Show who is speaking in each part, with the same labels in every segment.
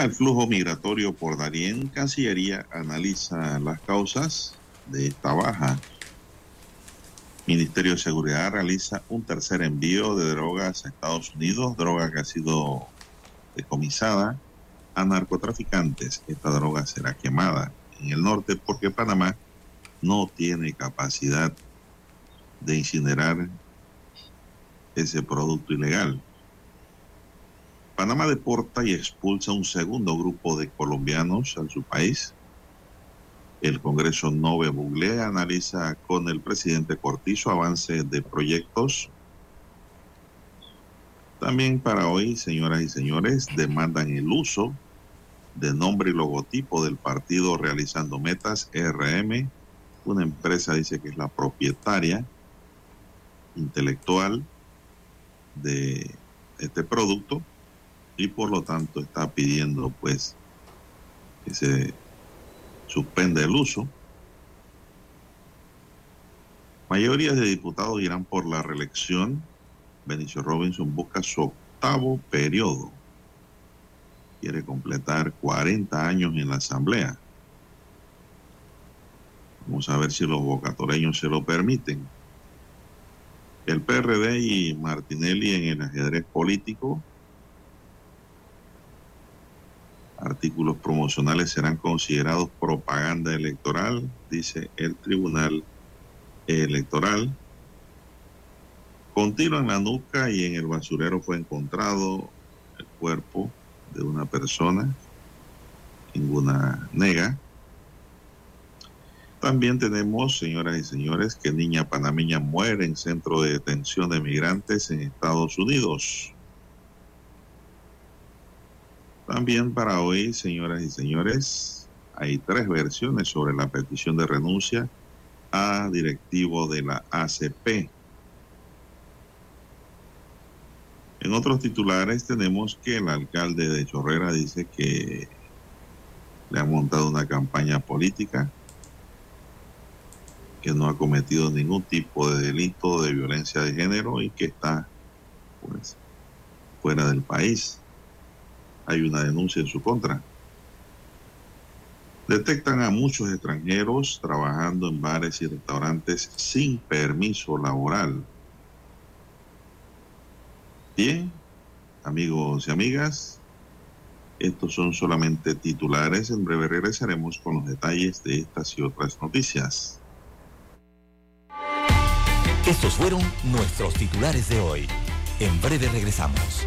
Speaker 1: El flujo migratorio por Darién. Cancillería analiza las causas de esta baja. Ministerio de Seguridad realiza un tercer envío de drogas a Estados Unidos, droga que ha sido decomisada a narcotraficantes. Esta droga será quemada en el norte porque Panamá no tiene capacidad de incinerar ese producto ilegal. Panamá deporta y expulsa un segundo grupo de colombianos a su país. El Congreso Nove Buglé analiza con el presidente Cortizo avance de proyectos. También para hoy, señoras y señores, demandan el uso de nombre y logotipo del partido Realizando Metas, RM. Una empresa dice que es la propietaria intelectual de este producto y por lo tanto está pidiendo pues que se suspenda el uso. Mayorías de diputados irán por la reelección. Benicio Robinson busca su octavo periodo. Quiere completar 40 años en la Asamblea. Vamos a ver si los bocatoreños se lo permiten. El PRD y Martinelli en el ajedrez político artículos promocionales serán considerados propaganda electoral, dice el Tribunal Electoral. Con la nuca y en el basurero fue encontrado el cuerpo de una persona, ninguna nega. También tenemos, señoras y señores, que niña panameña muere en centro de detención de migrantes en Estados Unidos. También para hoy, señoras y señores, hay tres versiones sobre la petición de renuncia a directivo de la ACP. En otros titulares tenemos que el alcalde de Chorrera dice que le ha montado una campaña política, que no ha cometido ningún tipo de delito de violencia de género y que está pues fuera del país hay una denuncia en su contra. Detectan a muchos extranjeros trabajando en bares y restaurantes sin permiso laboral. Bien, amigos y amigas, estos son solamente titulares. En breve regresaremos con los detalles de estas y otras noticias.
Speaker 2: Estos fueron nuestros titulares de hoy. En breve regresamos.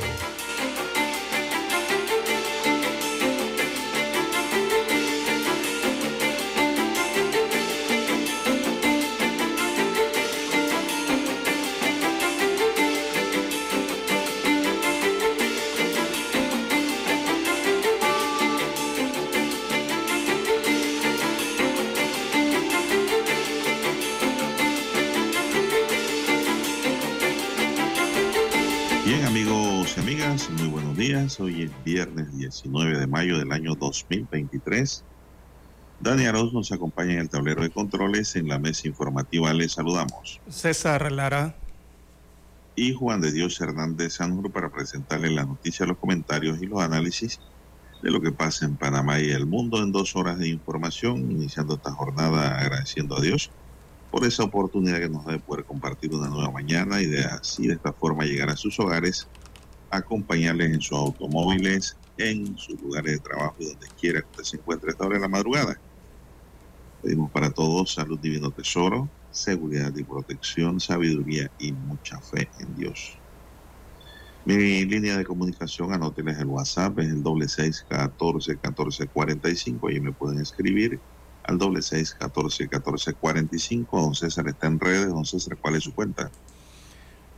Speaker 1: 19 de mayo del año 2023. Dani Arauz nos acompaña en el tablero de controles. En la mesa informativa les saludamos.
Speaker 3: César Lara.
Speaker 1: Y Juan de Dios Hernández Sanjur para presentarles las noticias, los comentarios y los análisis de lo que pasa en Panamá y el mundo en dos horas de información, iniciando esta jornada agradeciendo a Dios por esa oportunidad que nos da de poder compartir una nueva mañana y de así de esta forma llegar a sus hogares, acompañarles en sus automóviles, en sus lugares de trabajo y donde quiera que usted se encuentre a esta hora de la madrugada. Pedimos para todos salud, divino tesoro, seguridad y protección, sabiduría y mucha fe en Dios. Mi línea de comunicación, anótenles el WhatsApp, es el doble seis catorce catorce cuarenta y cinco. Ahí me pueden escribir al doble seis catorce catorce cuarenta y cinco. Don César está en redes. Don César, ¿cuál es su cuenta?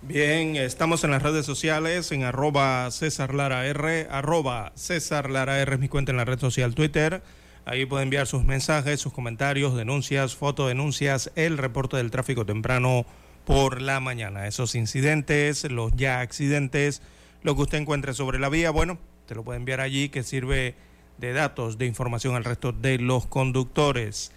Speaker 3: Bien, estamos en las redes sociales, en arroba César Lara R, arroba César Lara R es mi cuenta en la red social Twitter. Ahí puede enviar sus mensajes, sus comentarios, denuncias, fotodenuncias, el reporte del tráfico temprano por la mañana. Esos incidentes, los ya accidentes, lo que usted encuentre sobre la vía, bueno, te lo puede enviar allí que sirve de datos, de información al resto de los conductores.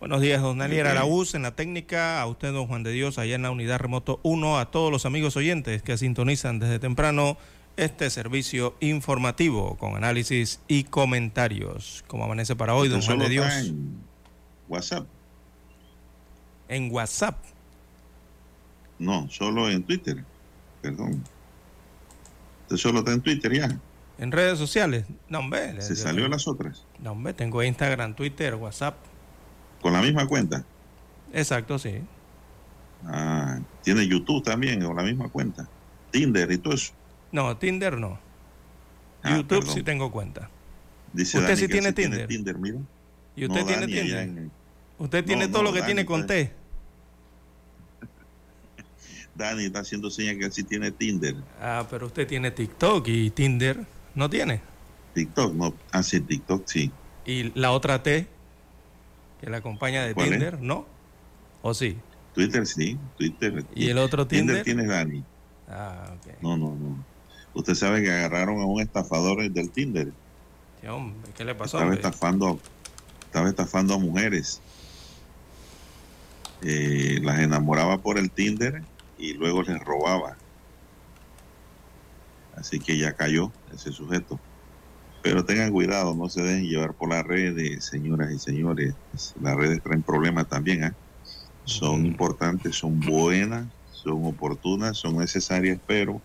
Speaker 3: Buenos días, don
Speaker 1: Ok.
Speaker 3: Araúz en la técnica, a usted, don Juan de Dios, allá en la unidad remoto 1, a todos los amigos oyentes que sintonizan desde temprano este servicio informativo con análisis y comentarios. Como amanece para hoy, don Juan de Dios,
Speaker 1: en WhatsApp.
Speaker 3: en WhatsApp.
Speaker 1: No, solo en Twitter. Perdón. Usted solo está en Twitter ya.
Speaker 3: En redes sociales, no hombre.
Speaker 1: Se salió
Speaker 3: tengo-
Speaker 1: las otras.
Speaker 3: No hombre, tengo Instagram, Twitter, WhatsApp.
Speaker 1: Con la misma cuenta.
Speaker 3: Exacto, sí.
Speaker 1: Ah, tiene YouTube también con la misma cuenta. Tinder y todo eso.
Speaker 3: No, Tinder no.
Speaker 1: Ah,
Speaker 3: YouTube
Speaker 1: perdón.
Speaker 3: sí tengo cuenta.
Speaker 1: Dice
Speaker 3: ¿Usted
Speaker 1: Dani
Speaker 3: sí tiene Tinder?
Speaker 1: Tinder, mira.
Speaker 3: ¿Y usted
Speaker 1: No,
Speaker 3: tiene
Speaker 1: Dani,
Speaker 3: Tinder?
Speaker 1: en
Speaker 3: Usted tiene
Speaker 1: No,
Speaker 3: todo
Speaker 1: no,
Speaker 3: lo que
Speaker 1: Dani,
Speaker 3: tiene con
Speaker 1: pues.
Speaker 3: T.
Speaker 1: Dani está haciendo señas que sí tiene Tinder.
Speaker 3: Ah, pero usted tiene TikTok y Tinder no tiene.
Speaker 1: TikTok, no. Ah, sí, TikTok sí.
Speaker 3: Y la otra T que la acompaña de. Tinder, ¿no? ¿O sí?
Speaker 1: Twitter sí. Twitter.
Speaker 3: ¿Y el otro Tinder?
Speaker 1: tiene Dani.
Speaker 3: Ah, ok.
Speaker 1: No, no, no. Usted sabe que agarraron a un estafador del Tinder.
Speaker 3: Sí, hombre, ¿Qué le pasó?
Speaker 1: Estaba estafando, estaba estafando a mujeres. Eh, las enamoraba por el Tinder y luego les robaba. Así que ya cayó ese sujeto. Pero tengan cuidado, no se dejen llevar por las redes, señoras y señores. Las redes traen problemas también. ¿ah? Son importantes, son buenas, son oportunas, son necesarias, pero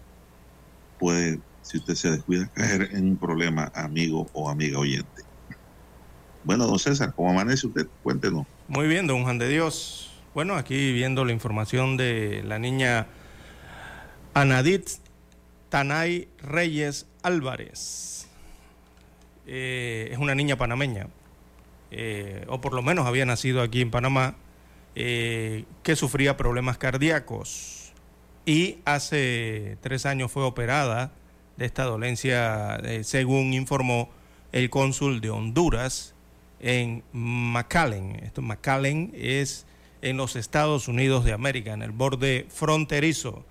Speaker 1: puede, si usted se descuida, caer en un problema, amigo o amiga oyente. Bueno, don César, ¿cómo amanece usted? Cuéntenos.
Speaker 3: Muy bien, don Juan de Dios. Bueno, aquí viendo la información de la niña Anadit Tanay Reyes Álvarez. Eh, es una niña panameña, eh, o por lo menos había nacido aquí en Panamá, eh, que sufría problemas cardíacos. Y hace tres años fue operada de esta dolencia, eh, según informó el cónsul de Honduras en McAllen. Esto McAllen es en los Estados Unidos de América, en el borde fronterizo.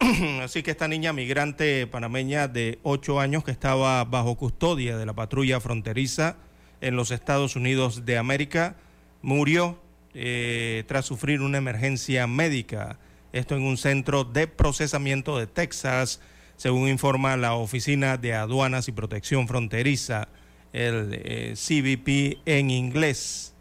Speaker 3: Así que esta niña migrante panameña de 8 años que estaba bajo custodia de la patrulla fronteriza en los Estados Unidos de América murió eh, tras sufrir una emergencia médica. Esto en un centro de procesamiento de Texas, según informa la Oficina de Aduanas y Protección Fronteriza, el eh, CBP en inglés.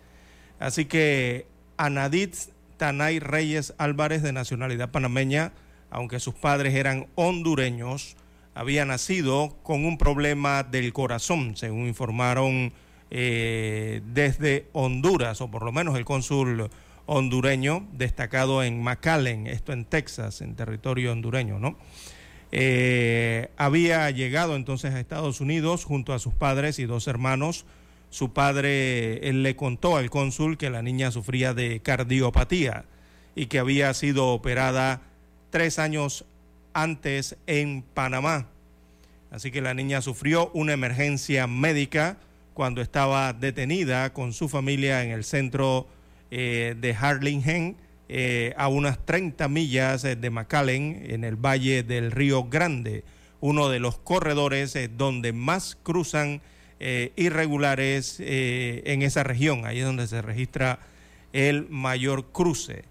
Speaker 3: Así que Anadit Tanay Reyes Álvarez, de nacionalidad panameña, aunque sus padres eran hondureños, había nacido con un problema del corazón, según informaron eh, desde Honduras, o por lo menos el cónsul hondureño destacado en McAllen, esto en Texas, en territorio hondureño, ¿no? Eh, había llegado entonces a Estados Unidos junto a sus padres y dos hermanos. Su padre él le contó al cónsul que la niña sufría de cardiopatía y que había sido operada tres años antes en Panamá. Así que la niña sufrió una emergencia médica cuando estaba detenida con su familia en el centro eh, de Harlingen eh, a unas 30 millas eh, de McAllen, en el valle del Río Grande, uno de los corredores donde más cruzan irregulares en esa región. Ahí es donde se registra el mayor cruce.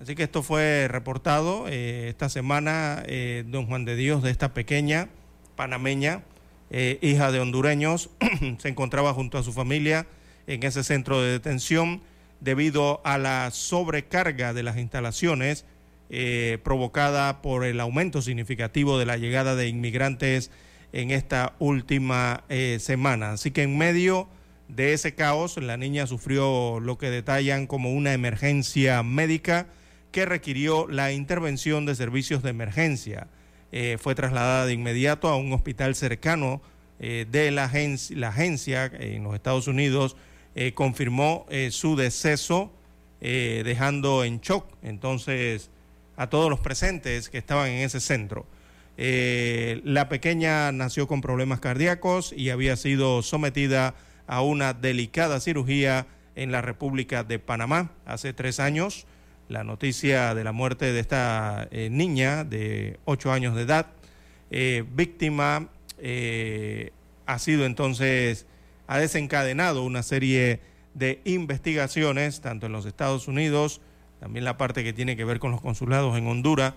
Speaker 3: Así que esto fue reportado esta semana, don Juan de Dios, de esta pequeña panameña, hija de hondureños, se encontraba junto a su familia en ese centro de detención debido a la sobrecarga de las instalaciones eh, provocada por el aumento significativo de la llegada de inmigrantes en esta última eh, semana. Así que en medio de ese caos, la niña sufrió lo que detallan como una emergencia médica que requirió la intervención de servicios de emergencia. Eh, fue trasladada de inmediato a un hospital cercano de la, agencia, la agencia en los Estados Unidos eh, confirmó eh, su deceso, eh, dejando en shock entonces a todos los presentes que estaban en ese centro. la pequeña nació con problemas cardíacos y había sido sometida a una delicada cirugía en la República de Panamá hace tres años. La noticia de la muerte de esta niña de ocho años de edad, víctima, ha sido entonces ha desencadenado una serie de investigaciones, tanto en los Estados Unidos, también la parte que tiene que ver con los consulados en Honduras,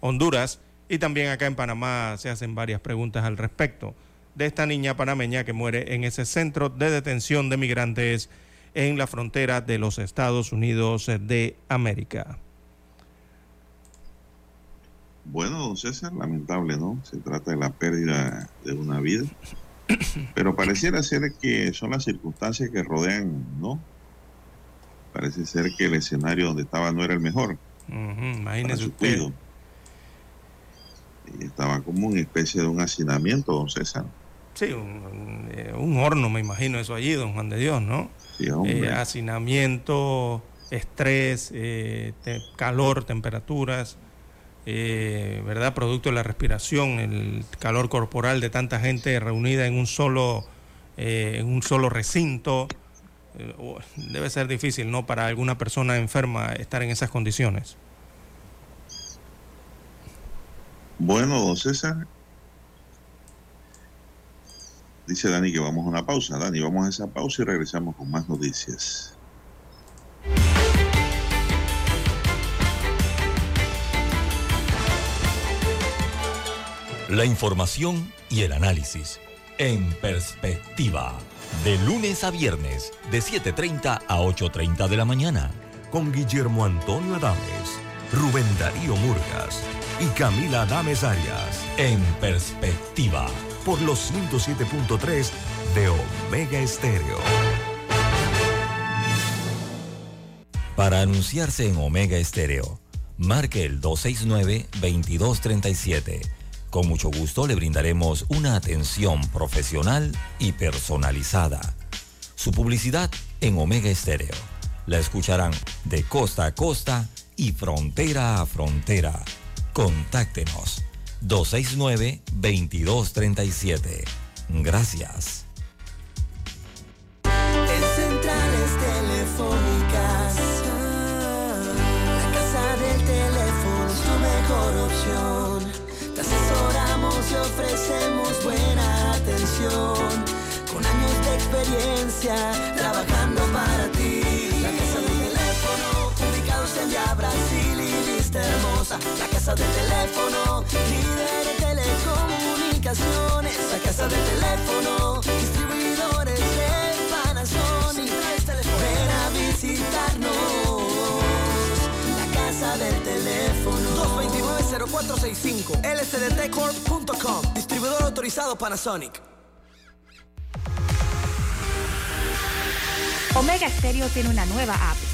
Speaker 3: Honduras, y también acá en Panamá se hacen varias preguntas al respecto de esta niña panameña que muere en ese centro de detención de migrantes en la frontera de los Estados Unidos de América.
Speaker 1: Bueno, don César, lamentable, ¿no? Se trata de la pérdida de una vida. Pero pareciera ser que son las circunstancias que rodean, ¿no? Parece ser que el escenario donde estaba no era el mejor.
Speaker 3: imagínese usted.
Speaker 1: Y estaba como una especie de un hacinamiento, don César.
Speaker 3: Sí, un, eh, horno, me imagino eso allí, don Juan de Dios, ¿no?
Speaker 1: Sí.
Speaker 3: Eh, hacinamiento, estrés, eh, calor, temperaturas. Eh, ¿verdad? Producto de la respiración, el calor corporal de tanta gente reunida en un solo, en un solo recinto. Debe ser difícil, ¿no? Para alguna persona enferma estar en esas condiciones.
Speaker 1: Bueno, César. Dice Dani que vamos a una pausa. Dani, vamos a esa pausa y regresamos con más noticias.
Speaker 2: La información y el análisis en perspectiva. De lunes a viernes, de 7.30 a 8.30 de la mañana.
Speaker 4: Con Guillermo Antonio Adames, Rubén Darío Murgas y Camila Adames Arias.
Speaker 2: En perspectiva.
Speaker 4: Por los 107.3 de Omega Estéreo.
Speaker 2: Para anunciarse en Omega Estéreo, marque el 269-2237 con mucho gusto le brindaremos una atención profesional y personalizada. Su publicidad en Omega Estéreo. La escucharán de costa a costa y frontera a frontera. Contáctenos 269-2237. Gracias.
Speaker 5: En centrales telefónicas, la casa del teléfono es tu mejor opción. Te asesoramos y ofrecemos buena atención. Con años de experiencia, trabajando La casa del teléfono, líder de telecom. instalaciones, la casa del teléfono, distribuidores de Panasonic. Ven a visitarnos, la casa del teléfono.
Speaker 6: 229-0465, lsdtcorp.com, distribuidor autorizado Panasonic.
Speaker 7: Omega Stereo tiene una nueva app.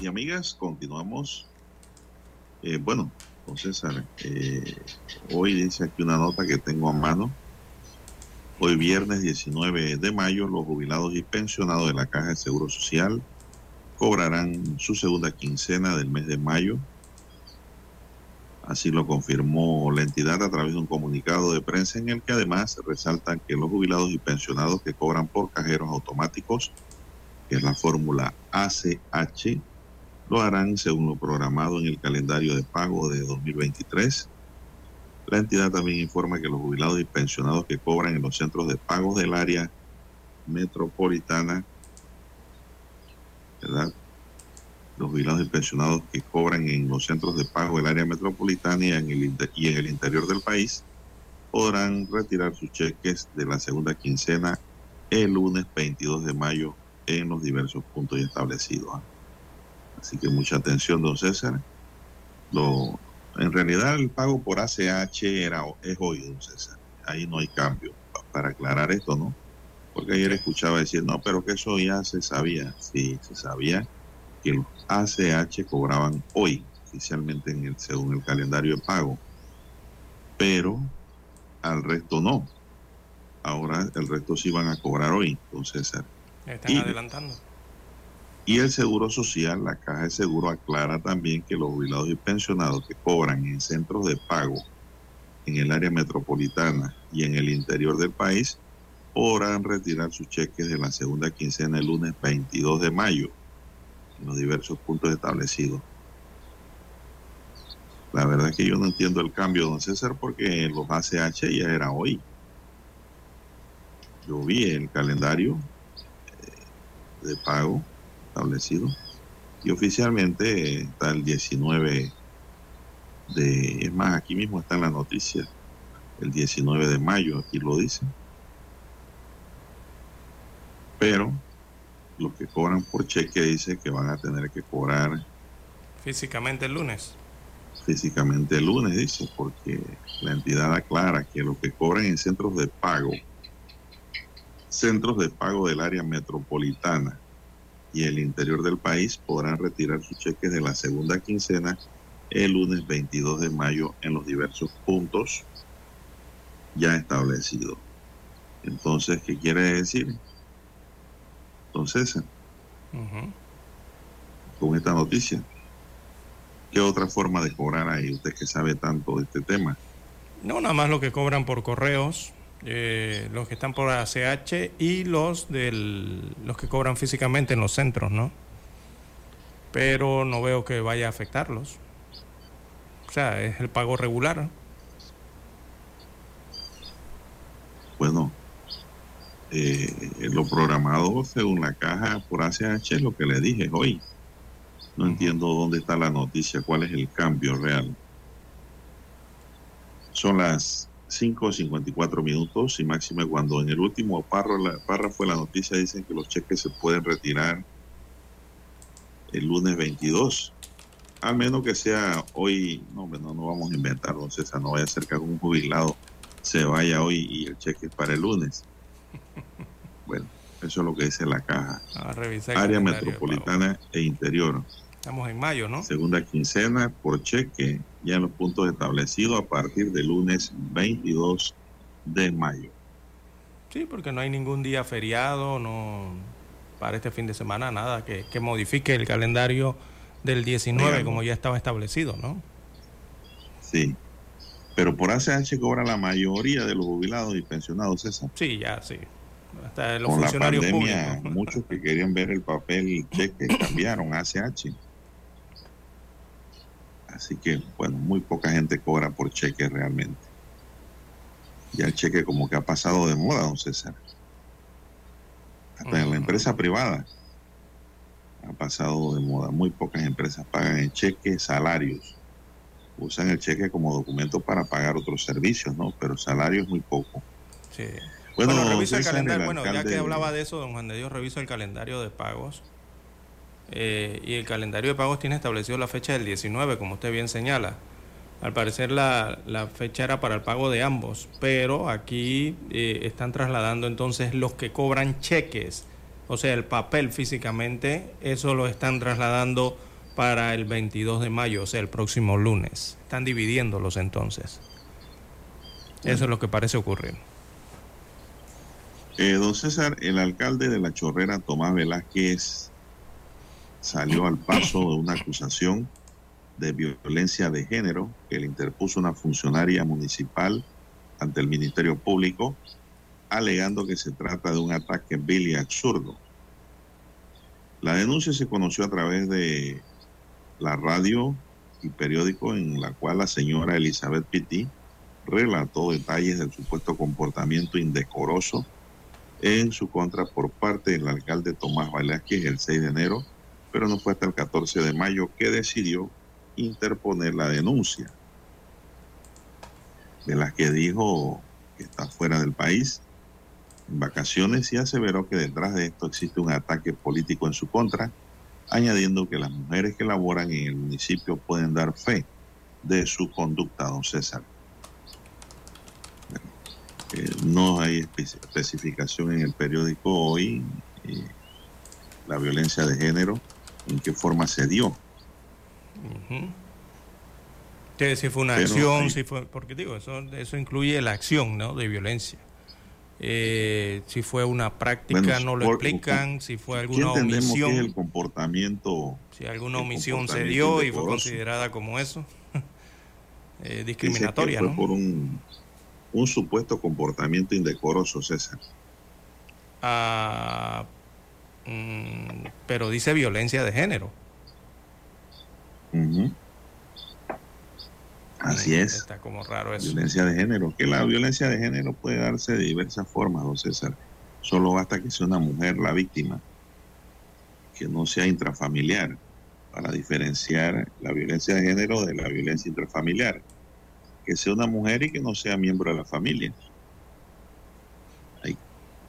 Speaker 1: Y amigas, continuamos. Eh, bueno, don César, eh, hoy dice aquí una nota que tengo a mano. Hoy viernes 19 de mayo, los jubilados y pensionados de la Caja de Seguro Social cobrarán su segunda quincena del mes de mayo. Así lo confirmó la entidad a través de un comunicado de prensa en el que además resaltan que los jubilados y pensionados que cobran por cajeros automáticos que es la fórmula ACH, lo harán según lo programado en el calendario de pago de 2023. La entidad también informa que los jubilados y pensionados que cobran en los centros de pagos del área metropolitana, ¿verdad? Los jubilados y pensionados que cobran en los centros de pago del área metropolitana y en el, y en el interior del país podrán retirar sus cheques de la segunda quincena el lunes 22 de mayo en los diversos puntos establecidos. Así que mucha atención, don César. Lo, en realidad el pago por ACH era, es hoy, don César. Ahí no hay cambio. Pa- Para aclarar esto, ¿no? Porque ayer escuchaba decir, no, pero que eso ya se sabía. Sí, se sabía que los ACH cobraban hoy, oficialmente en el, según el calendario de pago. Pero al resto no. Ahora el resto sí van a cobrar hoy, don César.
Speaker 3: Están
Speaker 1: Y-
Speaker 3: adelantando.
Speaker 1: Y el Seguro Social, la Caja de Seguro aclara también que los jubilados y pensionados que cobran en centros de pago en el área metropolitana y en el interior del país podrán retirar sus cheques de la segunda quincena el lunes 22 de mayo en los diversos puntos establecidos. La verdad es que yo no entiendo el cambio, don César, porque los ACH ya era hoy. Yo vi el calendario eh, de pago establecido. Y oficialmente está el 19 de, es más, aquí mismo está en la noticia, el 19 de mayo, aquí lo dice. Pero los que cobran por cheque dice que van a tener que cobrar
Speaker 3: Físicamente el lunes.
Speaker 1: físicamente el lunes, dice, porque la entidad aclara que los que cobran en centros de pago, centros de pago del área metropolitana y el interior del país podrán retirar sus cheques de la segunda quincena el lunes 22 de mayo en los diversos puntos ya establecidos. Entonces, ¿qué quiere decir? Entonces, con esta noticia, ¿qué otra forma de cobrar hay? Usted que sabe tanto de este tema.
Speaker 3: No, nada más lo que cobran por correos, eh, los que están por ACH y los del, los que cobran físicamente en los centros, ¿no? Pero no veo que vaya a afectarlos. O sea, es el pago regular.
Speaker 1: Bueno, eh, lo programado según la caja por ACH es lo que le dije hoy. No entiendo dónde está la noticia, cuál es el cambio real. Son las 5.54 minutos y máxime cuando en el último párrafo, de la noticia dicen que los cheques se pueden retirar el lunes 22. Al menos que sea hoy, no, no, no vamos a inventar, don César, no vaya a ser que algún jubilado se vaya hoy y el cheque es para el lunes. Bueno, eso es lo que dice la caja.
Speaker 3: A revisar el
Speaker 1: Área metropolitana e interior.
Speaker 3: Estamos en mayo, ¿no?
Speaker 1: Segunda quincena por cheque, ya en los puntos establecidos a partir del lunes 22 de mayo.
Speaker 3: Sí, porque no hay ningún día feriado, no para este fin de semana, nada que, que modifique el calendario del 19
Speaker 1: Oigan.
Speaker 3: como ya estaba establecido, ¿no?
Speaker 1: Sí. Pero por ACH cobra la mayoría de los jubilados y pensionados, César.
Speaker 3: Sí, ya, sí. Hasta los
Speaker 1: Con la
Speaker 3: funcionarios
Speaker 1: pandemia,
Speaker 3: públicos.
Speaker 1: muchos que querían ver el papel cheque cambiaron a ACH. Así que, bueno, muy poca gente cobra por cheque realmente. Ya el cheque como que ha pasado de moda, don César. Hasta en la empresa privada ha pasado de moda. Muy pocas empresas pagan en cheque salarios. Usan el cheque como documento para pagar otros servicios, ¿no? Pero salarios muy poco.
Speaker 3: Sí.
Speaker 1: Bueno,
Speaker 3: Bueno, revisa el calendario.
Speaker 1: el
Speaker 3: Bueno, ya que hablaba de eso, don Juan de Dios, reviso el calendario de pagos. Eh, y el calendario de pagos tiene establecido la fecha del 19, como usted bien señala. Al parecer la, la fecha era para el pago de ambos, pero aquí eh, están trasladando entonces los que cobran cheques, o sea, el papel físicamente, eso lo están trasladando para el 22 de mayo, o sea, el próximo lunes. Están dividiéndolos entonces. Eso es lo que parece ocurrir.
Speaker 1: Eh, don César, el alcalde de La Chorrera, Tomás Velázquez, salió al paso de una acusación de violencia de género que le interpuso una funcionaria municipal ante el Ministerio Público, alegando que se trata de un ataque vil y absurdo. La denuncia se conoció a través de la radio y periódico en la cual la señora Elizabeth Pitti relató detalles del supuesto comportamiento indecoroso en su contra por parte del alcalde Tomás Velázquez el 6 de enero, pero no fue hasta el 14 de mayo que decidió interponer la denuncia. Velázquez dijo que está fuera del país en vacaciones y aseveró que detrás de esto existe un ataque político en su contra, añadiendo que las mujeres que laboran en el municipio pueden dar fe de su conducta, don César. Eh, no hay espe- especificación en el periódico hoy eh, la violencia de género, en qué forma se dio.
Speaker 3: Ujú. Que si fue una
Speaker 1: Pero
Speaker 3: acción,
Speaker 1: hay-
Speaker 3: si fue, porque digo, eso, eso incluye la acción ¿no? de violencia. Eh, si fue una práctica,
Speaker 1: Bueno,
Speaker 3: no lo
Speaker 1: por-
Speaker 3: explican, si fue
Speaker 1: ¿Qué
Speaker 3: alguna
Speaker 1: entendemos que el
Speaker 3: omisión,
Speaker 1: comportamiento?
Speaker 3: si alguna omisión se dio y fue considerada como eso, eh, discriminatoria,
Speaker 1: fue
Speaker 3: ¿no?
Speaker 1: por un, un supuesto comportamiento indecoroso, César.
Speaker 3: Ah, mm, pero dice violencia de género.
Speaker 1: Así es.
Speaker 3: Está como raro eso.
Speaker 1: Violencia de género. Que la violencia de género puede darse de diversas formas, don César. Solo basta que sea una mujer la víctima, que no sea intrafamiliar, para diferenciar la violencia de género de la violencia intrafamiliar. Que sea una mujer y que no sea miembro de la familia. Ahí,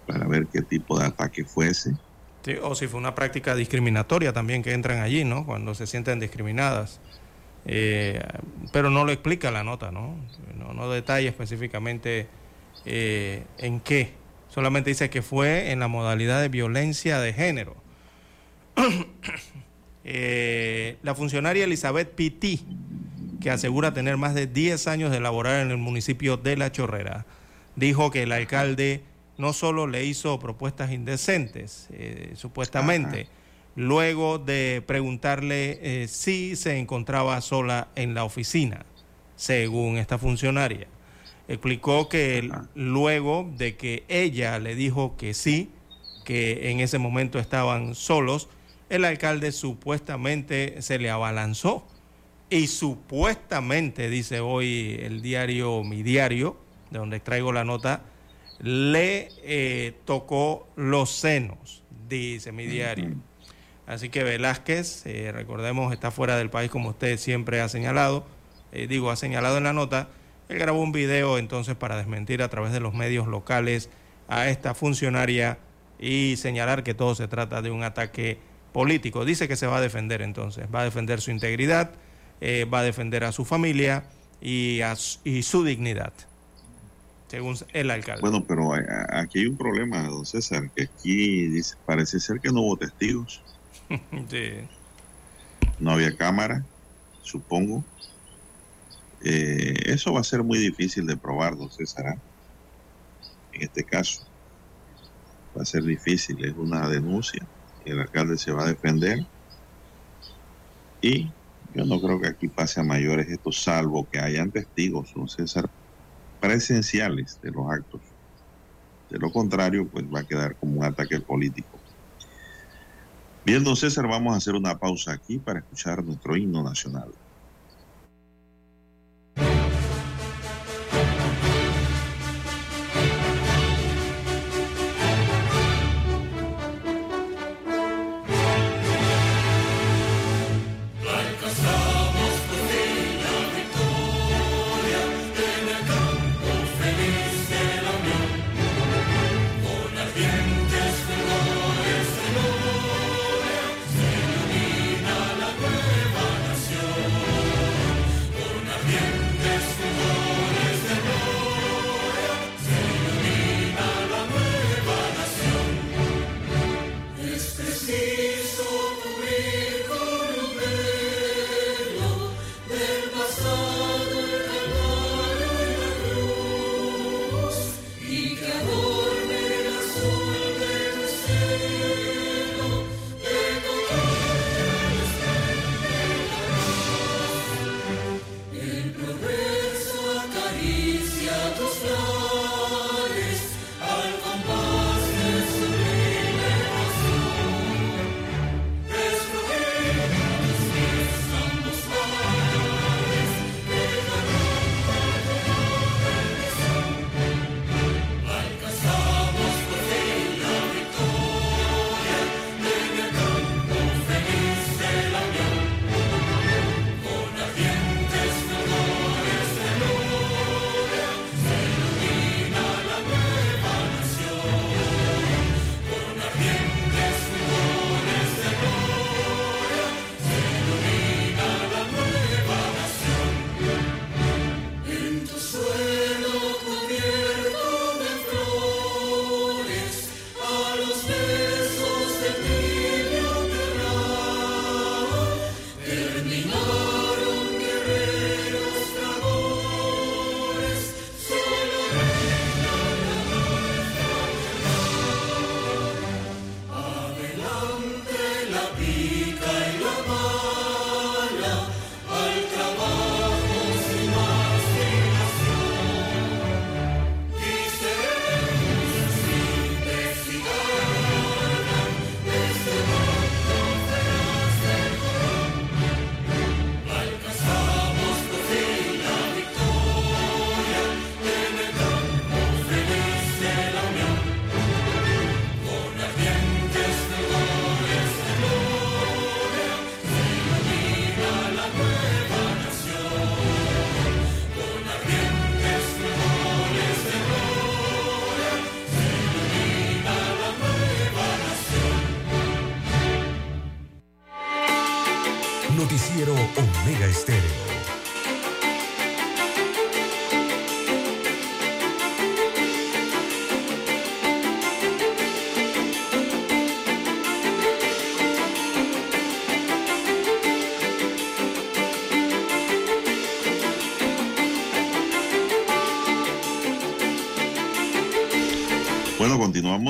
Speaker 1: para ver qué tipo de ataque fuese.
Speaker 3: Sí, o si fue una práctica discriminatoria también que entran allí, ¿no? Cuando se sienten discriminadas. Eh, pero no lo explica la nota, ¿no? No, detalla específicamente eh, en qué. Solamente dice que fue en la modalidad de violencia de género. Eh, la funcionaria Elizabeth Pitti, que asegura tener más de 10 años de laborar en el municipio de La Chorrera, dijo que el alcalde no solo le hizo propuestas indecentes, eh, supuestamente, luego de preguntarle eh, si se encontraba sola en la oficina, según esta funcionaria. Explicó que luego de que ella le dijo que sí, que en ese momento estaban solos, el alcalde supuestamente se le abalanzó. Y supuestamente, dice hoy el diario Mi Diario, de donde extraigo la nota, le eh, tocó los senos, dice Mi Diario. Así que Velázquez, eh, recordemos, está fuera del país como usted siempre ha señalado, eh, digo, ha señalado en la nota, él grabó un video entonces para desmentir a través de los medios locales a esta funcionaria y señalar que todo se trata de un ataque político. Dice que se va a defender entonces, va a defender su integridad, eh, va a defender a su familia y, a y su dignidad, según el alcalde.
Speaker 1: Bueno, pero a- aquí hay un problema, don César, que aquí dice, parece ser que no hubo testigos.
Speaker 3: Sí.
Speaker 1: no había cámara, supongo. Eh, eso va a ser muy difícil de probar, don César. ¿ah? En este caso, va a ser difícil, es una denuncia. El alcalde se va a defender y Yo no creo que aquí pase a mayores esto, salvo que hayan testigos, no César, presenciales de los actos. De lo contrario, pues va a quedar como un ataque político. Bien, don César, vamos a hacer una pausa aquí para escuchar nuestro himno nacional.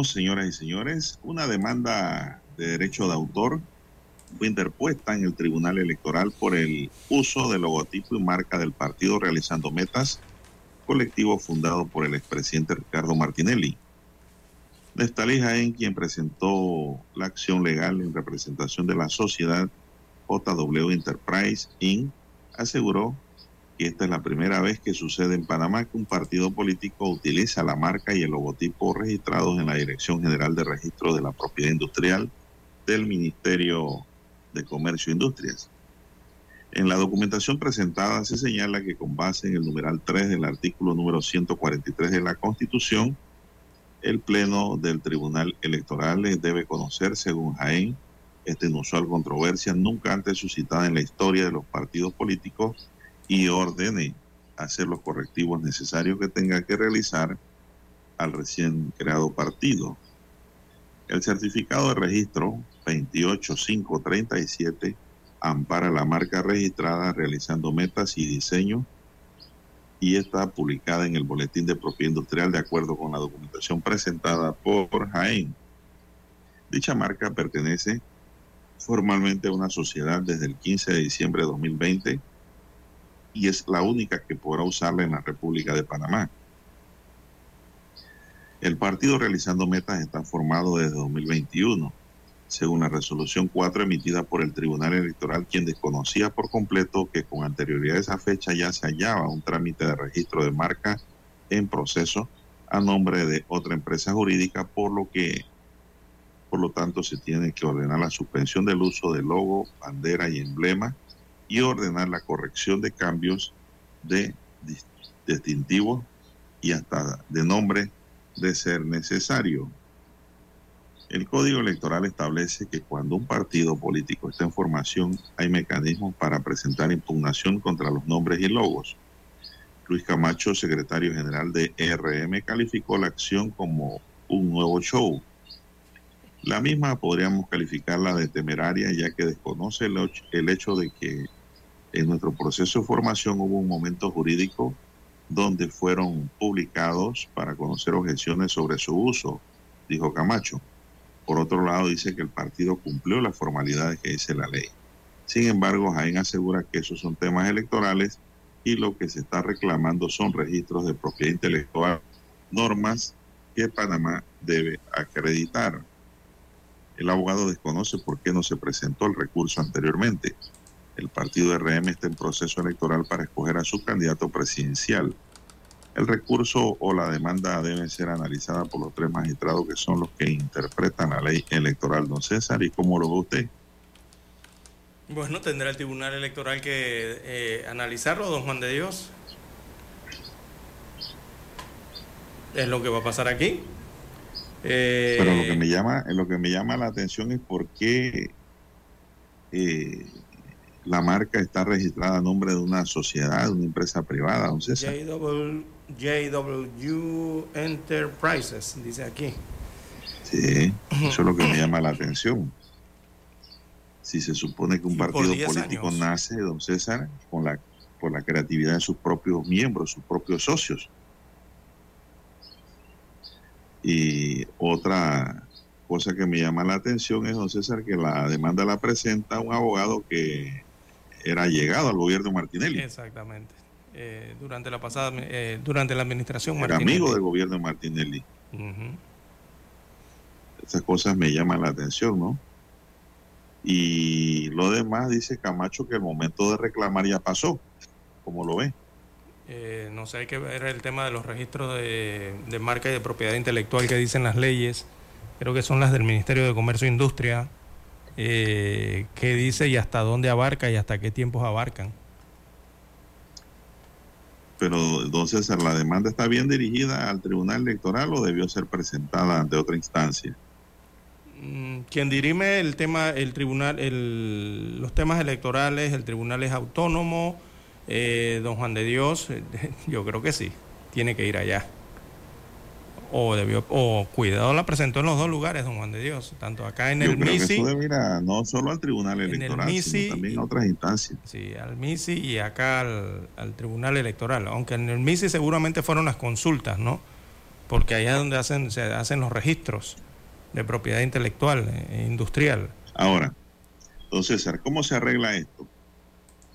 Speaker 1: Señoras y señores. Una demanda de derecho de autor fue interpuesta en el Tribunal Electoral por el uso del logotipo y marca del partido realizando metas, colectivo fundado por el expresidente Ricardo Martinelli. Nestalí Jaén, quien presentó la acción legal en representación de la sociedad JW Enterprise Inc., aseguró que esta es la primera vez que sucede en Panamá que un partido político utiliza la marca y el logotipo registrados en la Dirección General de Registro de la Propiedad Industrial del Ministerio de Comercio e Industrias. En la documentación presentada se señala que con base en el numeral 3 del artículo número 143 de la Constitución, el Pleno del Tribunal Electoral debe conocer, según Jaén, esta inusual controversia nunca antes suscitada en la historia de los partidos políticos y ordene hacer los correctivos necesarios que tenga que realizar al recién creado partido. El certificado de registro 28537 ampara la marca registrada realizando metas y diseño y está publicada en el Boletín de Propiedad Industrial de acuerdo con la documentación presentada por Jaén. Dicha marca pertenece formalmente una sociedad desde el 15 de diciembre de 2020 y es la única que podrá usarla en la República de Panamá. El partido realizando metas está formado desde 2021, según la resolución 4 emitida por el Tribunal Electoral, quien desconocía por completo que con anterioridad a esa fecha ya se hallaba un trámite de registro de marca en proceso a nombre de otra empresa jurídica, por lo que, por lo tanto, se tiene que ordenar la suspensión del uso de logo, bandera y emblema y ordenar la corrección de cambios de distintivos y hasta de nombre de ser necesario. El Código Electoral establece que cuando un partido político está en formación hay mecanismos para presentar impugnación contra los nombres y logos. Luis Camacho, secretario general de ERM, calificó la acción como un nuevo show. La misma podríamos calificarla de temeraria ya que desconoce el, hecho de que en nuestro proceso de formación hubo un momento jurídico donde fueron publicados para conocer objeciones sobre su uso, dijo Camacho. Por otro lado, dice que el partido cumplió las formalidades que dice la ley. Sin embargo, Jaén asegura que esos son temas electorales y lo que se está reclamando son registros de propiedad intelectual, normas que Panamá debe acreditar. El abogado desconoce por qué no se presentó el recurso anteriormente. El partido RM está en proceso electoral para escoger a su candidato presidencial. El recurso o la demanda deben ser analizadas por los tres magistrados que son los que interpretan la ley electoral, don César. ¿Y cómo lo ve usted?
Speaker 3: Bueno, tendrá el Tribunal Electoral que eh, analizarlo, don Juan de Dios. Es lo que va a pasar aquí.
Speaker 1: Eh, Pero lo que me llama, lo que me llama la atención es por qué eh, la marca está registrada a nombre de una sociedad, de una empresa privada, don César.
Speaker 3: JW, JW Enterprises, dice aquí.
Speaker 1: Sí, eso es lo que me llama la atención. Si se supone que un partido político años. nace, don César, con la, por la creatividad de sus propios miembros, sus propios socios. Y otra cosa que me llama la atención es, don César, que la demanda la presenta un abogado que era llegado al gobierno Martinelli.
Speaker 3: Exactamente. Eh, durante la pasada, eh, durante la administración
Speaker 1: era
Speaker 3: Martinelli.
Speaker 1: amigo del gobierno de Martinelli. Uh -huh. Esas cosas me llaman la atención, ¿no? Y lo demás dice Camacho que el momento de reclamar ya pasó. ¿Cómo lo ve?
Speaker 3: Eh, no sé, hay que ver el tema de los registros de, de marca y de propiedad intelectual que dicen las leyes. Creo que son las del Ministerio de Comercio e Industria. Eh, qué dice y hasta dónde abarca y hasta qué tiempos abarcan.
Speaker 1: Pero, don César, ¿la demanda está bien dirigida al Tribunal Electoral o debió ser presentada ante otra instancia?
Speaker 3: Mm, quien dirime el tema, el tribunal, el, los temas electorales, el tribunal es autónomo. Eh, don Juan de Dios, yo creo que sí, tiene que ir allá. O debió o cuidado la presentó en los dos lugares don Juan de Dios tanto acá en
Speaker 1: Yo
Speaker 3: el
Speaker 1: creo
Speaker 3: MISI
Speaker 1: que eso debe ir a, no solo al tribunal electoral
Speaker 3: MISI,
Speaker 1: sino también a otras instancias.
Speaker 3: Sí al MISI y acá al, al, tribunal electoral aunque en el MISI seguramente fueron las consultas no porque allá es donde hacen se hacen los registros de propiedad intelectual e industrial.
Speaker 1: Ahora don César cómo se arregla esto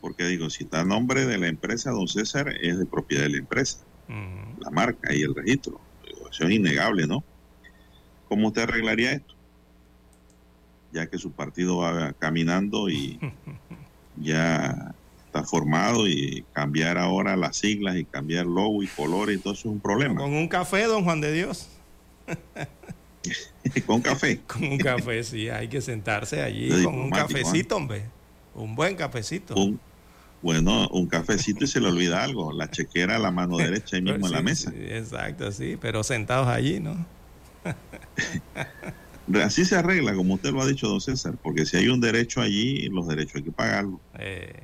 Speaker 1: porque digo si está a nombre de la empresa don César es de propiedad de la empresa uh -huh. la marca y el registro eso es innegable, ¿no? ¿Cómo usted arreglaría esto? Ya que su partido va caminando y ya está formado y cambiar ahora las siglas y cambiar logo y colores y todo eso es un problema.
Speaker 3: Con un café, don Juan de Dios.
Speaker 1: con café.
Speaker 3: Con un café, sí, hay que sentarse allí con un cafecito, ¿eh? hombre. Un buen cafecito.
Speaker 1: Un, bueno, un cafecito y se le olvida algo, la chequera a la mano derecha ahí mismo
Speaker 3: sí,
Speaker 1: en la mesa.
Speaker 3: Sí, exacto, sí, pero sentados allí, ¿no?
Speaker 1: Así se arregla, como usted lo ha dicho, don César, porque si hay un derecho allí, los derechos hay que pagarlos.
Speaker 3: Eh...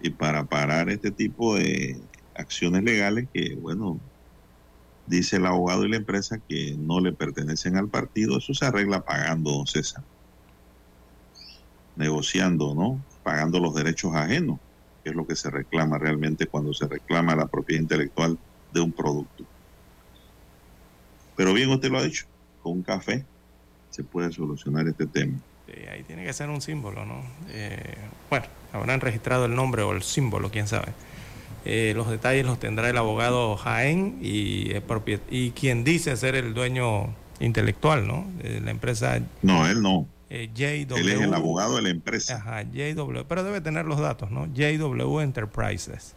Speaker 1: Y para parar este tipo de acciones legales que, bueno, dice el abogado y la empresa que no le pertenecen al partido, eso se arregla pagando, don César. Negociando, ¿no? Pagando los derechos ajenos, que es lo que se reclama realmente cuando se reclama la propiedad intelectual de un producto. Pero bien, usted lo ha dicho, con un café se puede solucionar este tema.
Speaker 3: Sí, ahí tiene que ser un símbolo, ¿no? Eh, bueno, habrán registrado el nombre o el símbolo, quién sabe. Eh, los detalles los tendrá el abogado Jaén y, eh, quien dice ser el dueño intelectual, ¿no? De la empresa
Speaker 1: No, él no.
Speaker 3: Eh, JW.
Speaker 1: Él es el abogado de la empresa.
Speaker 3: Ajá, JW, pero debe tener los datos, ¿no? JW Enterprises.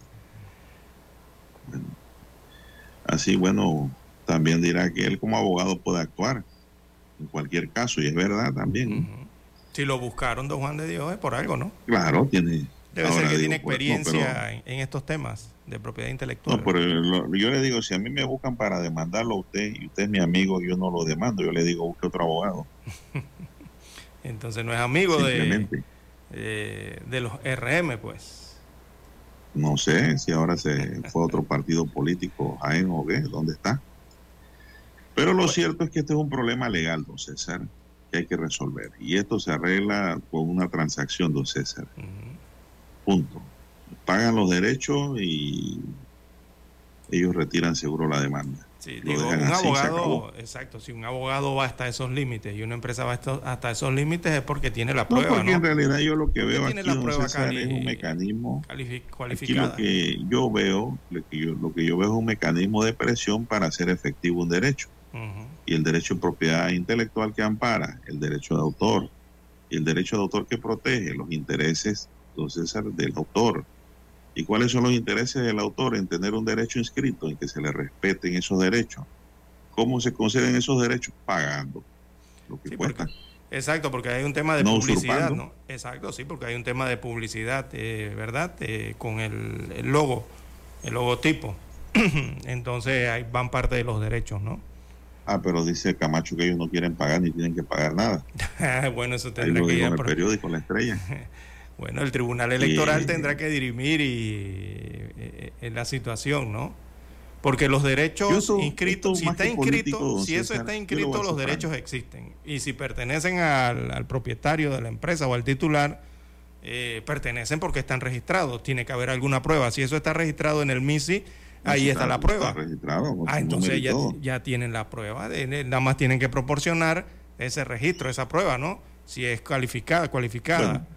Speaker 1: Así, bueno, también dirá que él como abogado puede actuar en cualquier caso, y es verdad también.
Speaker 3: Si lo buscaron, don Juan de Dios, es por algo, ¿no?
Speaker 1: Claro, tiene.
Speaker 3: Debe ser que
Speaker 1: digo,
Speaker 3: tiene
Speaker 1: pues, no,
Speaker 3: experiencia
Speaker 1: pero-
Speaker 3: en, en estos temas de propiedad intelectual.
Speaker 1: No, pero lo- yo le digo, si a mí me buscan para demandarlo a usted y usted es mi amigo, yo no lo demando, yo le digo, busque otro abogado.
Speaker 3: Entonces no es amigo de, eh, de los RM, pues.
Speaker 1: No sé si ahora se fue otro partido político, Jaén o qué, ¿dónde está? Pero lo cierto es que este es un problema legal, don César, que hay que resolver. Y esto se arregla con una transacción, don César. Punto. Pagan los derechos y ellos retiran seguro la demanda.
Speaker 3: Sí, digo, un
Speaker 1: así,
Speaker 3: abogado, exacto, si un abogado va hasta esos límites y una empresa va hasta, esos límites es porque tiene la
Speaker 1: No,
Speaker 3: prueba,
Speaker 1: porque
Speaker 3: ¿no?
Speaker 1: en realidad yo lo que veo aquí,
Speaker 3: la prueba
Speaker 1: César, es un mecanismo Aquí lo que yo veo, lo que yo, lo que yo veo es un mecanismo de presión para hacer efectivo un derecho.
Speaker 3: Ujú.
Speaker 1: Y el derecho de propiedad intelectual que ampara, el derecho de autor, y el derecho de autor que protege los intereses, don César, del autor. ¿Y cuáles son los intereses del autor en tener un derecho inscrito, en que se le respeten esos derechos? ¿Cómo se conceden esos derechos? Pagando lo que
Speaker 3: Sí,
Speaker 1: cuesta.
Speaker 3: Exacto, porque hay un tema de
Speaker 1: No
Speaker 3: publicidad. ¿no? Exacto, sí, porque hay un tema de publicidad, eh, ¿verdad? Eh, con el, el logo, el logotipo. Entonces ahí van parte de los derechos, ¿no?
Speaker 1: Ah, pero dice Camacho que ellos no quieren pagar ni tienen que pagar nada.
Speaker 3: bueno, eso
Speaker 1: Ahí
Speaker 3: tendrá
Speaker 1: lo
Speaker 3: que
Speaker 1: digo en el periódico La Estrella.
Speaker 3: Bueno, el Tribunal Electoral
Speaker 1: Y-
Speaker 3: tendrá que dirimir y, eh, eh, la situación, ¿no? Porque los derechos inscritos, si está inscrito,
Speaker 1: político,
Speaker 3: si eso está inscrito, los derechos existen. Y si pertenecen al, al propietario de la empresa o al titular, eh, pertenecen porque están registrados. Tiene que haber alguna prueba. Si eso está registrado en el MISI, ahí está, la prueba.
Speaker 1: Está registrado.
Speaker 3: Ah, entonces ya, ya tienen la prueba. de- de- nada más tienen que proporcionar ese registro, esa prueba, ¿no? Si es calificada, cualificada.
Speaker 1: Bueno,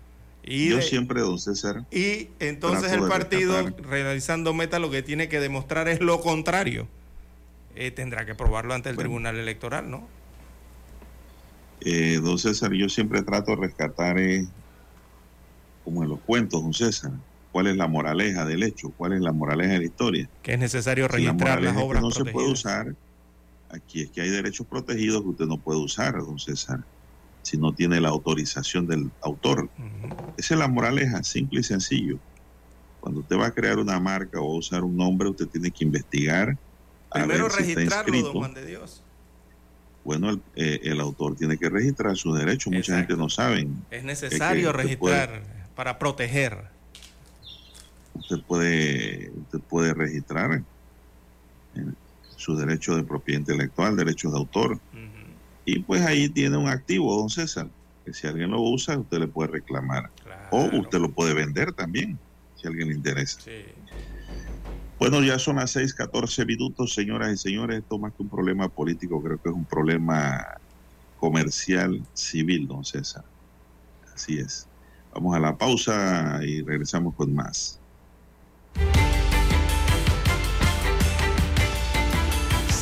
Speaker 3: y,
Speaker 1: Yo
Speaker 3: de-
Speaker 1: siempre, don César,
Speaker 3: y entonces el partido,
Speaker 1: rescatar.
Speaker 3: realizando meta, lo que tiene que demostrar es lo contrario. Eh, tendrá que probarlo ante el
Speaker 1: Bueno.
Speaker 3: Tribunal Electoral, ¿no?
Speaker 1: eh, don César, yo siempre trato de rescatar, eh, como en los cuentos, don César, cuál es la moraleja del hecho, cuál es la moraleja de la historia.
Speaker 3: Que es necesario
Speaker 1: Si la
Speaker 3: registrar las
Speaker 1: es que
Speaker 3: obras
Speaker 1: no se puede usar, aquí es que hay derechos protegidos que usted no puede usar, don César, si no tiene la autorización del autor. Esa es la moraleja, simple y sencillo. Cuando usted va a crear una marca o usar un nombre, usted tiene que investigar. a
Speaker 3: Primero
Speaker 1: ver si está
Speaker 3: registrarlo, don. Juan de Dios.
Speaker 1: Bueno, el, eh, el autor tiene que registrar sus derechos. Mucha gente no sabe.
Speaker 3: Es necesario registrar para proteger.
Speaker 1: Usted puede, usted puede registrar eh, sus derechos de propiedad intelectual, derechos de autor. Y pues ahí tiene un activo, don César, que si alguien lo usa, usted le puede reclamar. O usted lo puede vender también, si a alguien le interesa.
Speaker 3: Sí.
Speaker 1: Bueno, ya son las 6:14 minutos, señoras y señores. Esto más que un problema político, creo que es un problema comercial civil, don César. Así es. Vamos a la pausa y regresamos con más.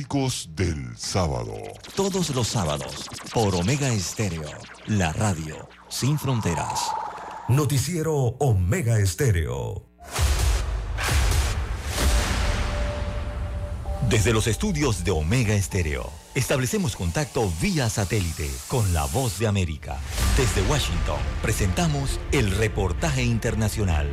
Speaker 4: Clásicos del sábado.
Speaker 2: Todos los sábados, por Omega Estéreo, la radio sin fronteras.
Speaker 4: Noticiero Omega Estéreo.
Speaker 2: Desde los estudios de Omega Estéreo, establecemos contacto vía satélite con la voz de América. Desde Washington, presentamos el reportaje internacional.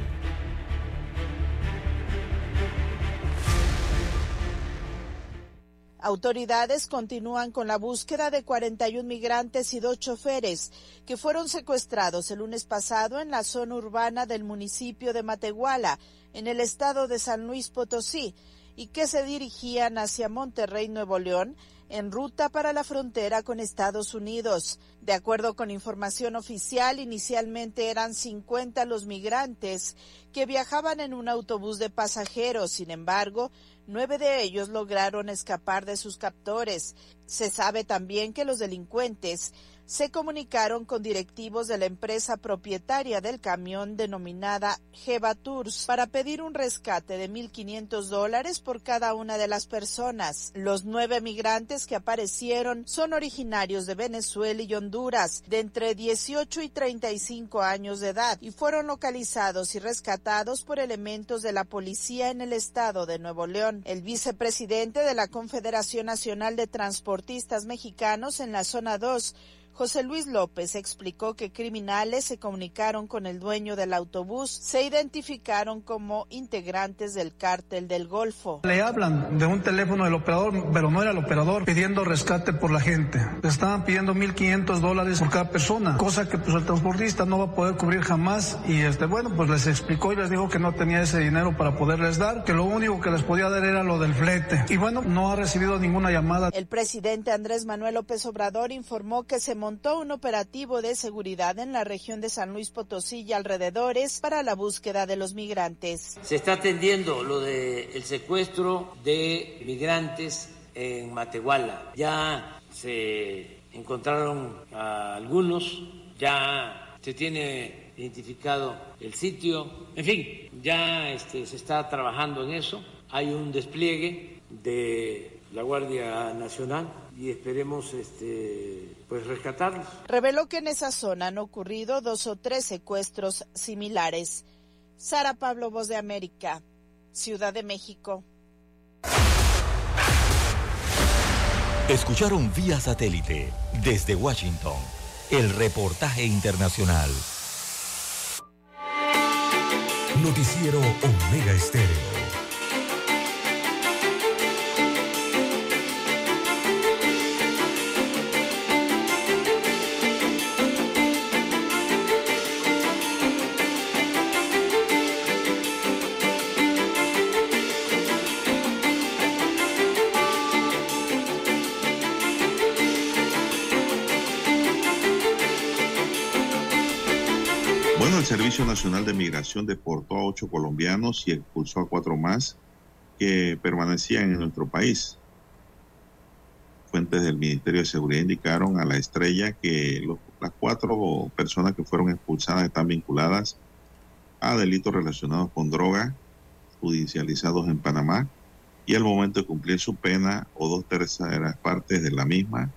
Speaker 8: Autoridades continúan con la búsqueda de 41 migrantes y dos choferes que fueron secuestrados el lunes pasado en la zona urbana del municipio de Matehuala, en el estado de San Luis Potosí, y que se dirigían hacia Monterrey, Nuevo León, en ruta para la frontera con Estados Unidos. De acuerdo con información oficial, inicialmente eran 50 los migrantes que viajaban en un autobús de pasajeros. Sin embargo, nueve de ellos lograron escapar de sus captores. Se sabe también que los delincuentes se comunicaron con directivos de la empresa propietaria del camión denominada Jeva Tours para pedir un rescate de 1.500 dólares por cada una de las personas. Los nueve migrantes que aparecieron son originarios de Venezuela y Honduras, de entre 18 y 35 años de edad, y fueron localizados y rescatados por elementos de la policía en el estado de Nuevo León. El vicepresidente de la Confederación Nacional de Transportistas Mexicanos en la zona 2, José Luis López explicó que criminales se comunicaron con el dueño del autobús, se identificaron como integrantes del cártel del Golfo.
Speaker 9: Le hablan de un teléfono del operador, pero no era el operador, pidiendo rescate por la gente. Le estaban pidiendo 1.500 dólares por cada persona, cosa que pues el transportista no va a poder cubrir jamás. Y este, bueno, pues les explicó y les dijo que no tenía ese dinero para poderles dar, que lo único que les podía dar era lo del flete. Y bueno, no ha recibido ninguna llamada.
Speaker 8: El presidente Andrés Manuel López Obrador informó que se montó un operativo de seguridad en la región de San Luis Potosí y alrededores para la búsqueda de los migrantes.
Speaker 10: Se está atendiendo lo del el secuestro de migrantes en Matehuala. Ya se encontraron a algunos, ya se tiene identificado el sitio, en fin, ya este, se está trabajando en eso. Hay un despliegue de la Guardia Nacional y esperemos este pues rescatarlos.
Speaker 8: Reveló que en esa zona han ocurrido dos o tres secuestros similares. Sara Pablo, Voz de América, Ciudad de México.
Speaker 2: Escucharon vía satélite desde Washington el reportaje internacional.
Speaker 4: Noticiero Omega Estéreo.
Speaker 1: Nacional de Migración deportó a ocho colombianos y expulsó a cuatro más que permanecían en nuestro país. Fuentes del Ministerio de Seguridad indicaron a la estrella que las cuatro personas que fueron expulsadas están vinculadas a delitos relacionados con droga, judicializados en Panamá, y al momento de cumplir su pena o dos terceras partes de la misma,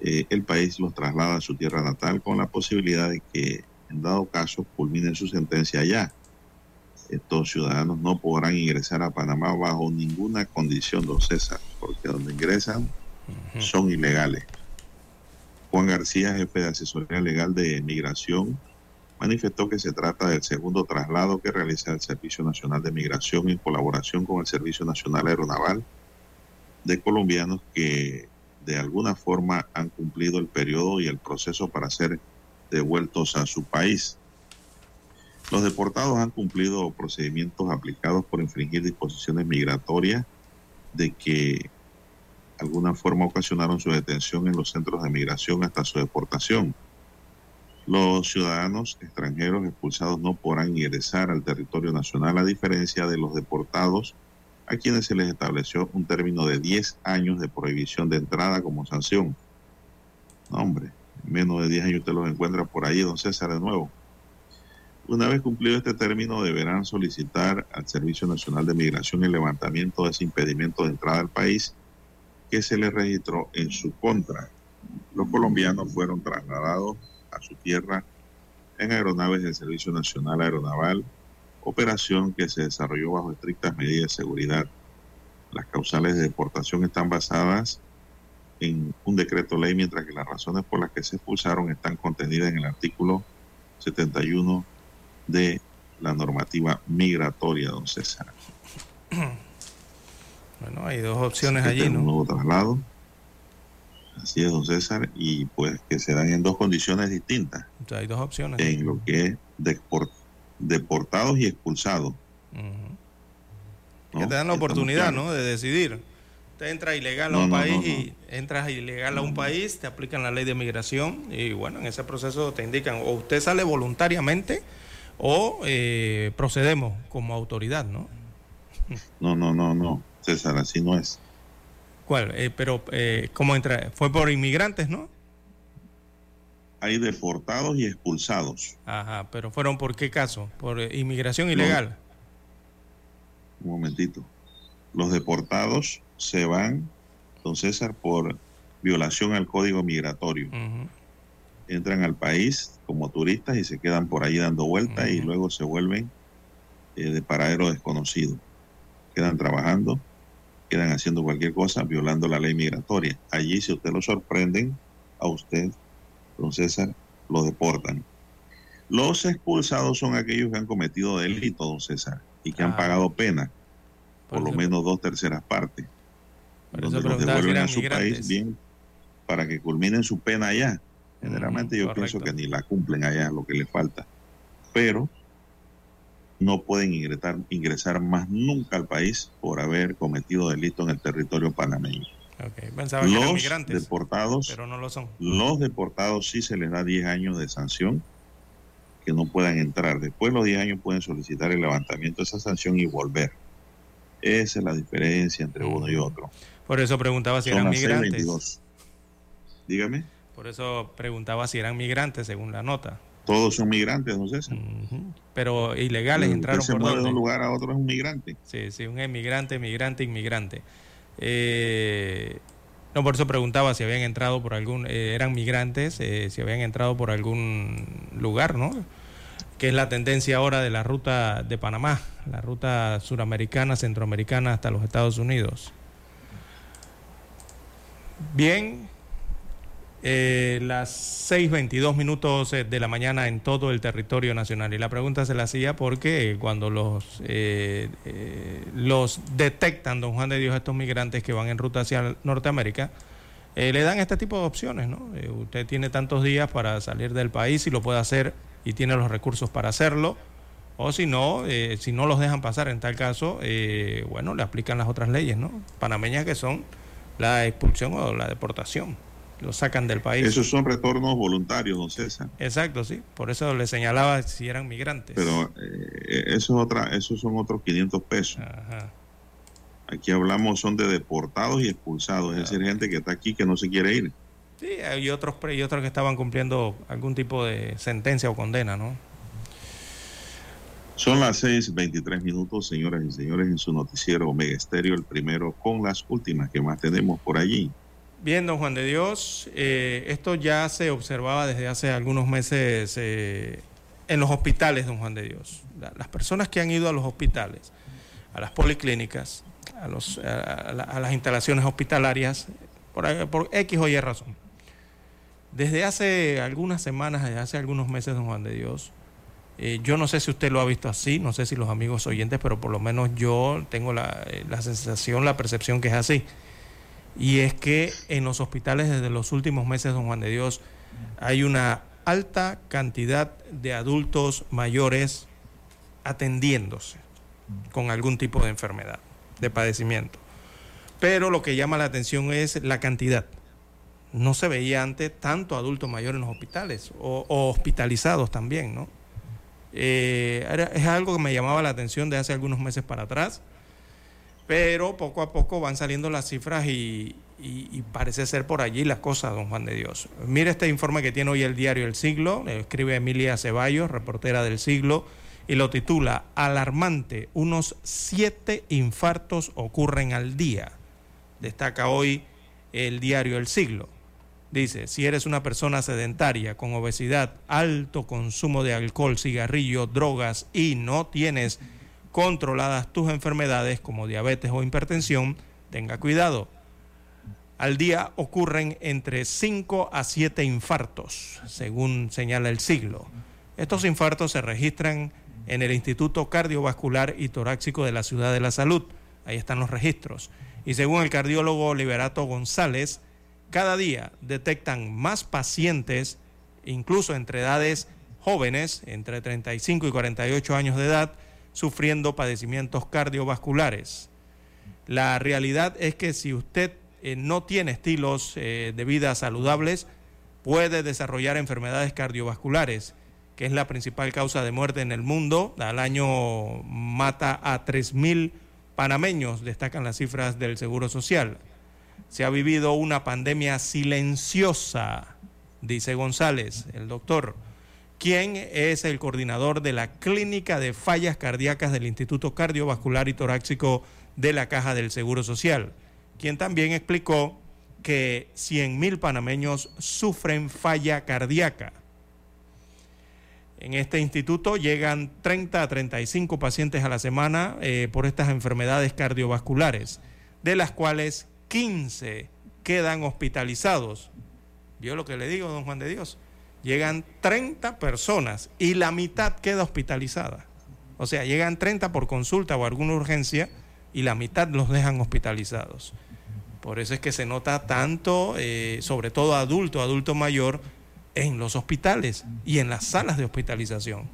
Speaker 1: eh, el país los traslada a su tierra natal con la posibilidad de que en dado caso culminen su sentencia allá. Estos ciudadanos no podrán ingresar a Panamá bajo ninguna condición, don César, porque donde ingresan son ilegales. Juan García, jefe de asesoría legal de migración, manifestó que se trata del segundo traslado que realiza el Servicio Nacional de Migración en colaboración con el Servicio Nacional Aeronaval de colombianos que de alguna forma han cumplido el periodo y el proceso para ser devueltos a su país. Los deportados han cumplido procedimientos aplicados por infringir disposiciones migratorias de que alguna forma ocasionaron su detención en los centros de migración hasta su deportación. Los ciudadanos extranjeros expulsados no podrán ingresar al territorio nacional a diferencia de los deportados a quienes se les estableció un término de 10 años de prohibición de entrada como sanción. No, menos de 10 años usted los encuentra por ahí, don César, de nuevo. Una vez cumplido este término, deberán solicitar al Servicio Nacional de Migración el levantamiento de ese impedimento de entrada al país que se les registró en su contra. Los colombianos fueron trasladados a su tierra en aeronaves del Servicio Nacional Aeronaval, operación que se desarrolló bajo estrictas medidas de seguridad. Las causales de deportación están basadas en un decreto ley, mientras que las razones por las que se expulsaron están contenidas en el artículo 71 de la normativa migratoria, don César.
Speaker 3: Bueno, hay dos opciones allí, ¿no?
Speaker 1: Un nuevo traslado. Así es, don César, y pues que se dan en dos condiciones distintas,
Speaker 3: O sea, hay dos opciones.
Speaker 1: en lo que es depor- deportados y expulsados.
Speaker 3: Que te dan la
Speaker 1: Estamos
Speaker 3: oportunidad,
Speaker 1: claros.
Speaker 3: ¿no? De decidir. Usted entra ilegal a un
Speaker 1: no,
Speaker 3: país
Speaker 1: no, no.
Speaker 3: y entras ilegal a un país, te aplican la ley de migración y bueno, en ese proceso te indican o usted sale voluntariamente o eh, procedemos como autoridad, ¿no?
Speaker 1: No, no, no, no, César, así no es.
Speaker 3: ¿Cuál? Eh, pero, eh, ¿cómo entra? Fue por inmigrantes, ¿no?
Speaker 1: Hay deportados y expulsados.
Speaker 3: Ajá, pero ¿fueron por qué caso? ¿Por eh, inmigración ilegal?
Speaker 1: Un momentito. Los deportados se van, don César, por violación al código migratorio. Entran al país como turistas y se quedan por ahí dando vueltas y luego se vuelven eh, de paradero desconocido. Quedan trabajando, quedan haciendo cualquier cosa, violando la ley migratoria. Allí, si usted lo sorprenden, a usted, don César, lo deportan. Los expulsados son aquellos que han cometido delito, don César, y que han pagado pena, por
Speaker 3: Por
Speaker 1: lo menos dos terceras partes,
Speaker 3: Por eso
Speaker 1: los devuelven a su
Speaker 3: migrantes.
Speaker 1: país bien para que culminen su pena allá. Generalmente yo pienso que ni la cumplen allá, lo que les falta. Pero no pueden ingresar, ingresar más nunca al país por haber cometido delito en el territorio panameño.
Speaker 3: Ok, Pensaba que eran
Speaker 1: Los
Speaker 3: migrantes,
Speaker 1: deportados,
Speaker 3: pero no lo son.
Speaker 1: los deportados sí se les da 10 años de sanción que no puedan entrar. Después de los 10 años pueden solicitar el levantamiento de esa sanción y volver. Esa es la diferencia entre uno y otro.
Speaker 3: Por eso preguntaba si eran migrantes.
Speaker 1: 6:22. Dígame,
Speaker 3: Por eso preguntaba si eran migrantes, según la nota.
Speaker 1: todos son migrantes, no César.
Speaker 3: Pero ilegales
Speaker 1: Usted
Speaker 3: entraron
Speaker 1: se
Speaker 3: por
Speaker 1: mueve de un lugar a otro es un migrante.
Speaker 3: Sí, sí, un emigrante, migrante, inmigrante. Eh, no, por eso preguntaba si habían entrado por algún, eh, eran migrantes, eh, si habían entrado por algún lugar, ¿no? Que es la tendencia ahora de la ruta de Panamá, la ruta suramericana, centroamericana hasta los Estados Unidos. Bien, eh, las 6.22 minutos eh, de la mañana en todo el territorio nacional. Y la pregunta se la hacía porque cuando los, eh, eh, los detectan, don Juan de Dios, estos migrantes que van en ruta hacia Norteamérica, eh, le dan este tipo de opciones. ¿no? Eh, usted tiene tantos días para salir del país y lo puede hacer y tiene los recursos para hacerlo. O si no, eh, si no los dejan pasar en tal caso, eh, bueno, le aplican las otras leyes, ¿no? Panameñas que son la expulsión o la deportación. Los sacan del país.
Speaker 1: Esos son retornos voluntarios, don César.
Speaker 3: Exacto, sí. Por eso le señalaba si eran migrantes.
Speaker 1: Pero eh, eso es otra, esos son otros 500 pesos.
Speaker 3: Ajá.
Speaker 1: Aquí hablamos son de deportados y expulsados, es decir, gente que está aquí que no se quiere ir.
Speaker 3: Sí, hay otros, y otros que estaban cumpliendo algún tipo de sentencia o condena, ¿no?
Speaker 1: Son las 6:23 minutos, señoras y señores, en su noticiero Omega el primero con las últimas que más tenemos por allí.
Speaker 3: Bien, don Juan de Dios, eh, esto ya se observaba desde hace algunos meses eh, en los hospitales, don Juan de Dios. La- las personas que han ido a los hospitales, a las policlínicas, a las instalaciones hospitalarias, por, por X o Y razón. Desde hace algunas semanas, desde hace algunos meses, don Juan de Dios, eh, yo no sé si usted lo ha visto así, no sé si los amigos oyentes, pero por lo menos yo tengo la, eh, la sensación, la percepción que es así. Y es que en los hospitales desde los últimos meses, don Juan de Dios, hay una alta cantidad de adultos mayores atendiéndose con algún tipo de enfermedad, de padecimiento. Pero lo que llama la atención es la cantidad. No se veía antes tanto adulto mayor en los hospitales o hospitalizados también, ¿no? Eh, es algo que me llamaba la atención de hace algunos meses para atrás, pero poco a poco van saliendo las cifras y, y- parece ser por allí las cosas, don Juan de Dios. Mire este informe que tiene hoy el diario El Siglo, lo escribe Emilia Ceballos, reportera del Siglo, y lo titula Alarmante, unos siete infartos ocurren al día. Destaca hoy el diario El Siglo. Dice, si eres una persona sedentaria, con obesidad, alto consumo de alcohol, cigarrillo, drogas y no tienes controladas tus enfermedades como diabetes o hipertensión, tenga cuidado. Al día ocurren entre 5 a 7 infartos, según señala el siglo. Estos infartos se registran en el Instituto Cardiovascular y Torácico de la Ciudad de la Salud. Ahí están los registros. Y según el cardiólogo Liberato González, cada día detectan más pacientes, incluso entre edades jóvenes, entre 35 y 48 años de edad, sufriendo padecimientos cardiovasculares. La realidad es que si usted eh, no tiene estilos eh, de vida saludables, puede desarrollar enfermedades cardiovasculares, que es la principal causa de muerte en el mundo. Al año mata a 3.000 panameños, destacan las cifras del Seguro Social. Se ha vivido una pandemia silenciosa, dice González, el doctor, quien es el coordinador de la Clínica de Fallas Cardíacas del Instituto Cardiovascular y Torácico de la Caja del Seguro Social, quien también explicó que 100.000 panameños sufren falla cardíaca. En este instituto llegan 30 a 35 pacientes a la semana eh, por estas enfermedades cardiovasculares, de las cuales 15 quedan hospitalizados. ¿Vio lo que le digo, don Juan de Dios? Llegan 30 personas y la mitad queda hospitalizada. O sea, llegan 30 por consulta o alguna urgencia y la mitad los dejan hospitalizados. Por eso es que se nota tanto, eh, sobre todo adulto, adulto mayor, en los hospitales y en las salas de hospitalización.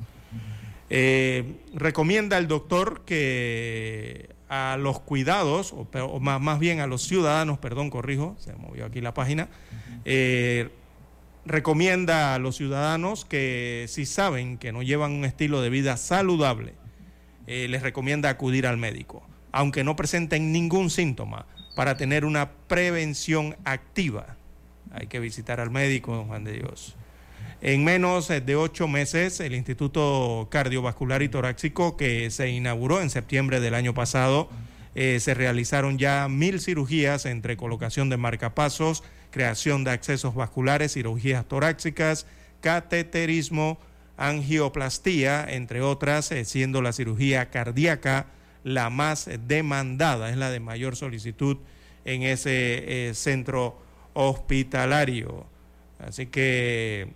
Speaker 3: Eh, recomienda el doctor que a los cuidados, o, más, bien a los ciudadanos, perdón, corrijo, se movió aquí la página, eh, recomienda a los ciudadanos que si saben que no llevan un estilo de vida saludable, les recomienda acudir al médico, aunque no presenten ningún síntoma para tener una prevención activa. Hay que visitar al médico, don Juan de Dios. En menos de ocho meses, el Instituto Cardiovascular y Torácico, que se inauguró en septiembre del año pasado, eh, se realizaron ya mil cirugías entre colocación de marcapasos, creación de accesos vasculares, cirugías torácicas, cateterismo, angioplastía, entre otras, eh, siendo la cirugía cardíaca la más demandada, es la de mayor solicitud en ese eh, centro hospitalario. Así que eh,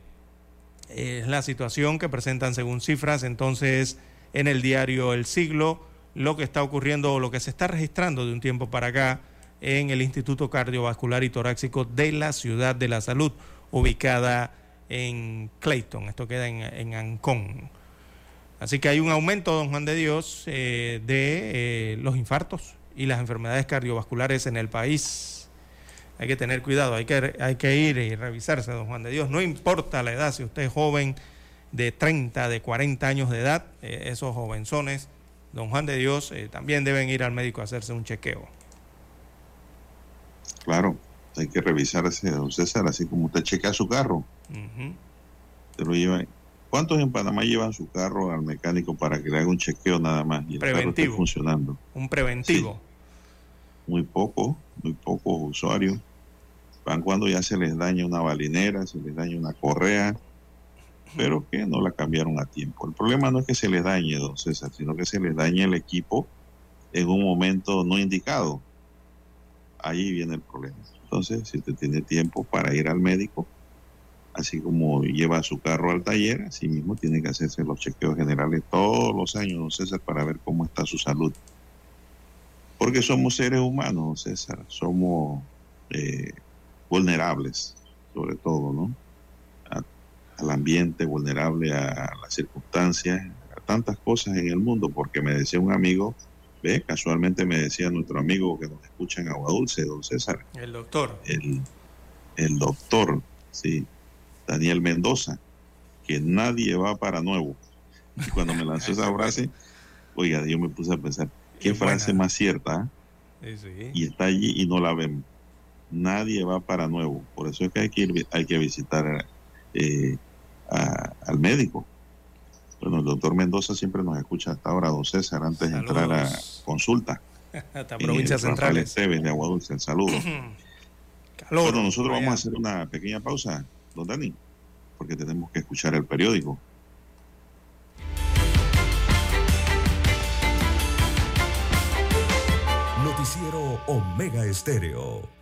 Speaker 3: es la situación que presentan según cifras entonces en el diario El Siglo, lo que está ocurriendo o lo que se está registrando de un tiempo para acá en el Instituto Cardiovascular y Torácico de la Ciudad de la Salud, ubicada en Clayton, esto queda en, en Ancón. Así que hay un aumento, don Juan de Dios, eh, de eh, los infartos y las enfermedades cardiovasculares en el país. Hay que tener cuidado, hay que, hay que ir y revisarse, don Juan de Dios. No importa la edad, si usted es joven de 30, de 40 años de edad, eh, esos jovenzones, don Juan de Dios, también deben ir al médico a hacerse un chequeo.
Speaker 1: Claro, hay que revisarse, don César, así como usted chequea su carro. Te lo lleva ¿Cuántos en Panamá llevan su carro al mecánico para que le haga un chequeo nada más y el preventivo. carro esté funcionando?
Speaker 3: Un preventivo.
Speaker 1: Muy poco, muy pocos usuarios. Van cuando ya se les daña una balinera, se les daña una correa, pero que no la cambiaron a tiempo. El problema no es que se les dañe, don César, sino que se les dañe el equipo en un momento no indicado. Ahí viene el problema. Entonces, si usted tiene tiempo para ir al médico, así como lleva su carro al taller, así mismo tiene que hacerse los chequeos generales todos los años, don César, para ver cómo está su salud. Porque somos seres humanos, don César, somos eh, vulnerables, sobre todo, ¿no? al ambiente, vulnerable a las circunstancias, a tantas cosas en el mundo, porque me decía un amigo, ve, casualmente me decía nuestro amigo que nos escucha en Agua Dulce, don César.
Speaker 3: El doctor.
Speaker 1: El, el doctor, sí Daniel Mendoza, que nadie va para nuevo. Y cuando me lanzó esa frase, oiga, yo me puse a pensar, ¿qué frase más cierta? Y está allí y no la vemos. Nadie va para nuevo. Por eso es que hay que, ir, hay que visitar eh, al médico. Bueno, el doctor Mendoza siempre nos escucha hasta ahora, don César, antes de entrar a consulta.
Speaker 3: Hasta provincias centrales.
Speaker 1: de Agua Dulce, el saludo. bueno, nosotros vamos a hacer una pequeña pausa don Dani, porque tenemos que escuchar el periódico.
Speaker 4: Noticiero Omega Estéreo.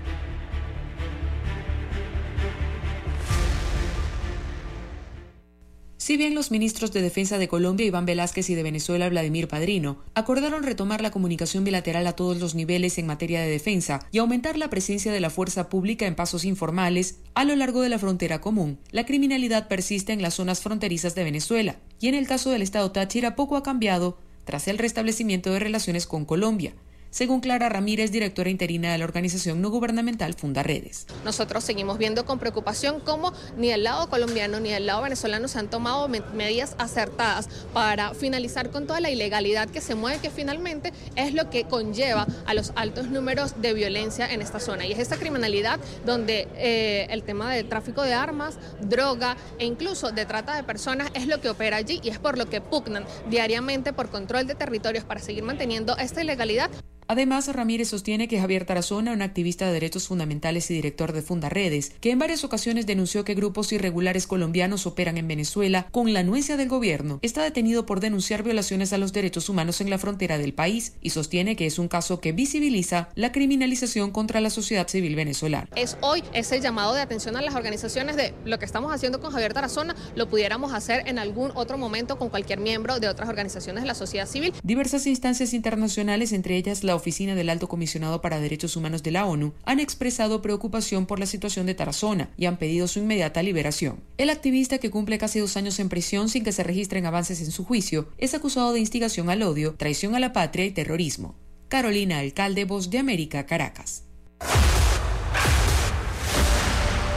Speaker 11: Si bien los ministros de Defensa de Colombia, Iván Velázquez, y de Venezuela, Vladimir Padrino, acordaron retomar la comunicación bilateral a todos los niveles en materia de defensa y aumentar la presencia de la fuerza pública en pasos informales a lo largo de la frontera común, la criminalidad persiste en las zonas fronterizas de Venezuela, y en el caso del estado Táchira poco ha cambiado tras el restablecimiento de relaciones con Colombia según Clara Ramírez, directora interina de la organización no gubernamental Funda Redes.
Speaker 12: Nosotros seguimos viendo con preocupación cómo ni el lado colombiano ni el lado venezolano se han tomado medidas acertadas para finalizar con toda la ilegalidad que se mueve, que finalmente es lo que conlleva a los altos números de violencia en esta zona. Y es esta criminalidad donde eh, el tema del tráfico de armas, droga e incluso de trata de personas es lo que opera allí y es por lo que pugnan diariamente por control de territorios para seguir manteniendo esta ilegalidad.
Speaker 11: Además, Ramírez sostiene que Javier Tarazona, un activista de derechos fundamentales y director de Fundaredes, que en varias ocasiones denunció que grupos irregulares colombianos operan en Venezuela con la anuencia del gobierno, está detenido por denunciar violaciones a los derechos humanos en la frontera del país y sostiene que es un caso que visibiliza la criminalización contra la sociedad civil venezolana.
Speaker 12: Es hoy ese llamado de atención a las organizaciones de lo que estamos haciendo con Javier Tarazona, lo pudiéramos hacer en algún otro momento con cualquier miembro de otras organizaciones de la sociedad civil.
Speaker 11: Diversas instancias internacionales, entre ellas la Oficina del Alto Comisionado para Derechos Humanos de la ONU han expresado preocupación por la situación de Tarazona y han pedido su inmediata liberación. El activista, que cumple casi dos años en prisión sin que se registren avances en su juicio, es acusado de instigación al odio, traición a la patria y terrorismo. Carolina Alcalde, Voz de América, Caracas.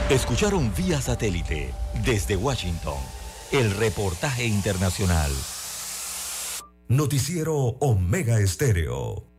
Speaker 2: Escucharon vía satélite desde Washington el reportaje internacional.
Speaker 4: Noticiero Omega Estéreo.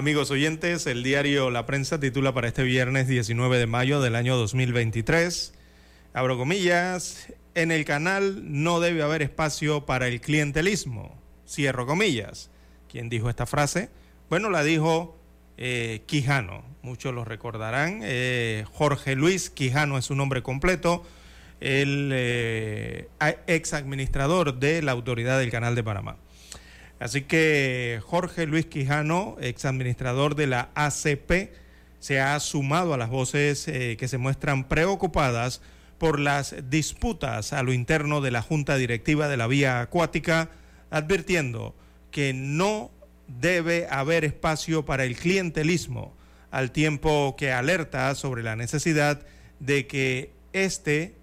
Speaker 3: Amigos oyentes, el diario La Prensa titula para este viernes 19 de mayo del año 2023, abro comillas, en el canal no debe haber espacio para el clientelismo, cierro comillas. ¿Quién dijo esta frase? Bueno, la dijo eh, Quijano, muchos lo recordarán, eh, Jorge Luis Quijano es su nombre completo, el eh, ex administrador de la Autoridad del Canal de Panamá. Así que Jorge Luis Quijano, ex administrador de la ACP, se ha sumado a las voces eh, que se muestran preocupadas por las disputas a lo interno de la Junta Directiva de la Vía Acuática, advirtiendo que no debe haber espacio para el clientelismo, al tiempo que alerta sobre la necesidad de que este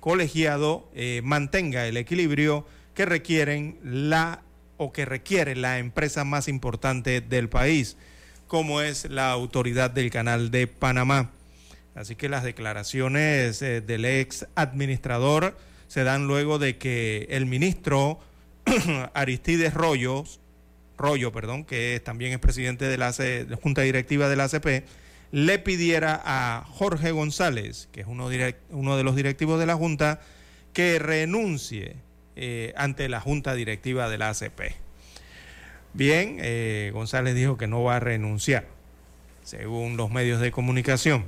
Speaker 3: colegiado eh, mantenga el equilibrio que requieren la o que requiere la empresa más importante del país, como es la autoridad del Canal de Panamá. Así que las declaraciones eh, del ex administrador se dan luego de que el ministro Aristides Rollos, Rollo, perdón, que también es presidente de la, Junta Directiva de la ACP, le pidiera a Jorge González, que es uno, uno de los directivos de la Junta, que renuncie eh, ante la junta directiva de la ACP. Bien, eh, González dijo que no va a renunciar, según los medios de comunicación.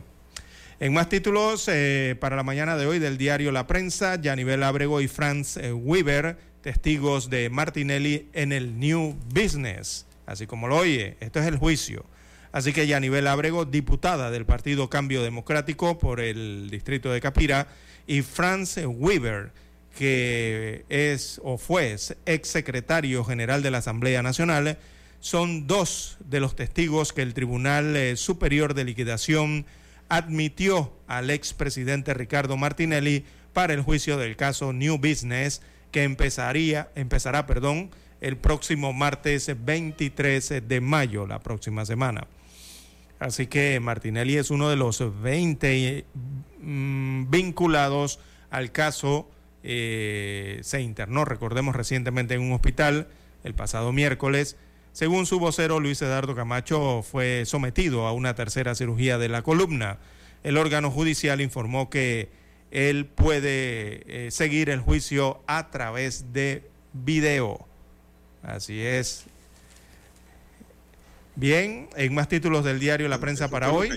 Speaker 3: En más títulos, eh, para la mañana de hoy del diario La Prensa, Yanivel Abrego y Franz Weber, testigos de Martinelli en el New Business. Así como lo oye, esto es el juicio. Así que Yanivel Abrego, diputada del Partido Cambio Democrático por el distrito de Capira, y Franz Weber, que es o fue ex secretario general de la Asamblea Nacional, son dos de los testigos que el Tribunal eh, Superior de Liquidación admitió al expresidente Ricardo Martinelli para el juicio del caso New Business que empezaría, empezará perdón, el próximo martes 23 de mayo, la próxima semana. Así que Martinelli es uno de los 20 mm, vinculados al caso eh, se internó, recordemos, recientemente en un hospital el pasado miércoles. Según su vocero, Luis Eduardo Camacho fue sometido a una tercera cirugía de la columna. El órgano judicial informó que él puede eh, seguir el juicio a través de video. Así es. Bien, en más títulos del diario La Prensa para hoy.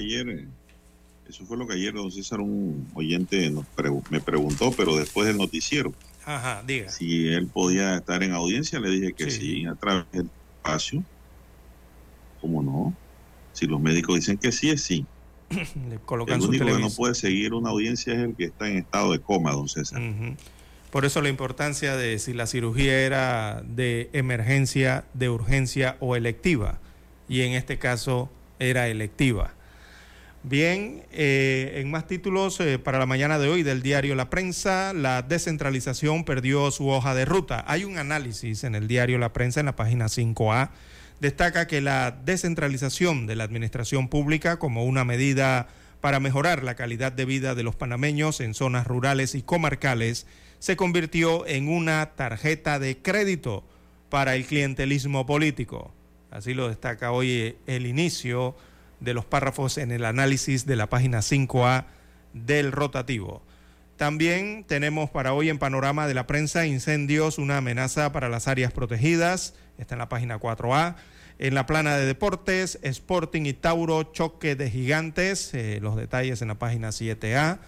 Speaker 1: Eso fue lo que ayer don César, un oyente, nos me preguntó, pero después del noticiero.
Speaker 3: Ajá, diga.
Speaker 1: Si él podía estar en audiencia, le dije que sí, a través del espacio. ¿Cómo no? Si los médicos dicen que sí, es sí. le colocan el único que no puede seguir una audiencia es el que está en estado de coma, don César.
Speaker 3: Por eso la importancia de si la cirugía era de emergencia, de urgencia o electiva. Y en este caso era electiva. Bien, eh, en más títulos eh, para la mañana de hoy del diario La Prensa, la descentralización perdió su hoja de ruta. Hay un análisis en el diario La Prensa en la página 5A. Destaca que la descentralización de la administración pública como una medida para mejorar la calidad de vida de los panameños en zonas rurales y comarcales se convirtió en una tarjeta de crédito para el clientelismo político. Así lo destaca hoy el inicio de los párrafos en el análisis de la página 5A del rotativo. También tenemos para hoy en panorama de la prensa incendios, una amenaza para las áreas protegidas, está en la página 4A. En la plana de deportes, Sporting y Tauro, choque de gigantes, eh, los detalles en la página 7A.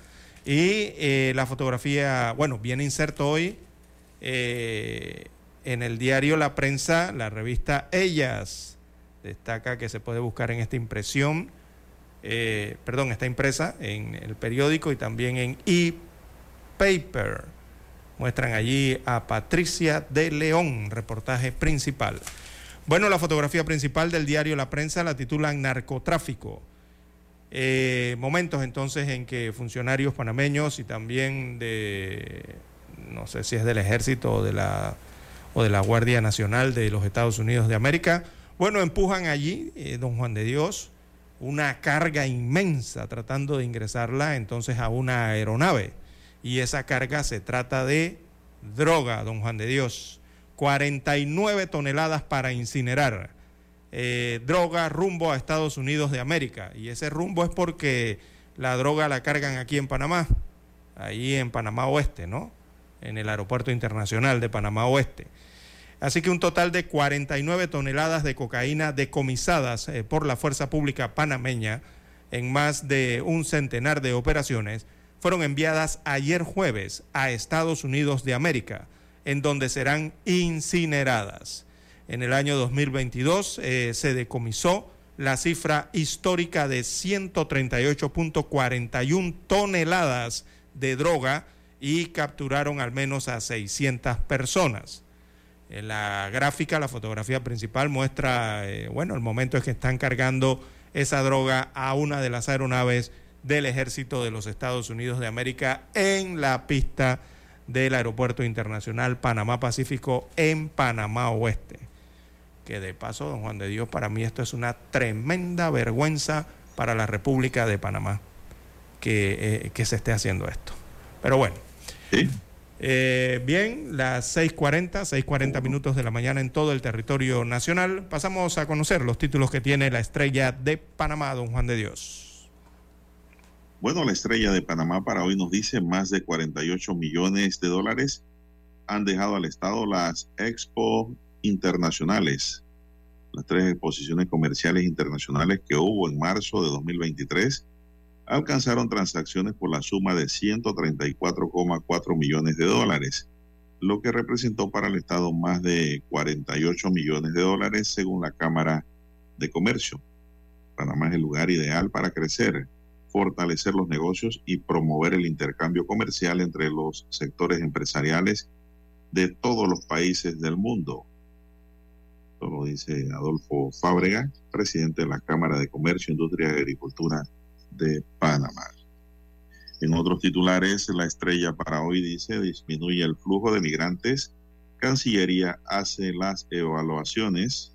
Speaker 3: Y eh, la fotografía, bueno, viene inserto hoy eh, en el diario La Prensa, la revista Ellas Destaca que se puede buscar en esta impresión, eh, perdón, está impresa en el periódico y también en e-paper. Muestran allí a Patricia de León, reportaje principal. Bueno, la fotografía principal del diario La Prensa la titulan Narcotráfico. Eh, momentos entonces en que funcionarios panameños y también de, no sé si es del ejército o de la, o de la Guardia Nacional de los Estados Unidos de América, bueno, empujan allí, eh, don Juan de Dios, una carga inmensa tratando de ingresarla entonces a una aeronave. Y esa carga se trata de droga, don Juan de Dios. 49 toneladas para incinerar. Eh, droga rumbo a Estados Unidos de América. Y ese rumbo es porque la droga la cargan aquí en Panamá, ahí en Panamá Oeste, ¿no? En el aeropuerto internacional de Panamá Oeste. Así que un total de 49 toneladas de cocaína decomisadas eh, por la Fuerza Pública panameña en más de un centenar de operaciones fueron enviadas ayer jueves a Estados Unidos de América, en donde serán incineradas. En el año 2022 eh, se decomisó la cifra histórica de 138.41 toneladas de droga y capturaron al menos a 600 personas. En la gráfica, la fotografía principal muestra, eh, bueno, el momento es que están cargando esa droga a una de las aeronaves del ejército de los Estados Unidos de América en la pista del Aeropuerto Internacional Panamá Pacífico en Panamá Oeste. Que de paso, don Juan de Dios, para mí esto es una tremenda vergüenza para la República de Panamá que, eh, que se esté haciendo esto. Pero bueno. ¿Sí? Eh, bien, las 6.40, 6.40 minutos de la mañana en todo el territorio nacional. Pasamos a conocer los títulos que tiene la estrella de Panamá, don Juan de Dios.
Speaker 1: Bueno, la estrella de Panamá para hoy nos dice más de 48 millones de dólares han dejado al Estado las Expo Internacionales, las tres exposiciones comerciales internacionales que hubo en marzo de 2023 alcanzaron transacciones por la suma de 134,4 millones de dólares, lo que representó para el Estado más de 48 millones de dólares según la Cámara de Comercio. Panamá es el lugar ideal para crecer, fortalecer los negocios y promover el intercambio comercial entre los sectores empresariales de todos los países del mundo. Esto lo dice Adolfo Fábrega, presidente de la Cámara de Comercio, Industria y Agricultura de Panamá. En otros titulares, la estrella para hoy dice disminuye el flujo de migrantes. Cancillería hace las evaluaciones.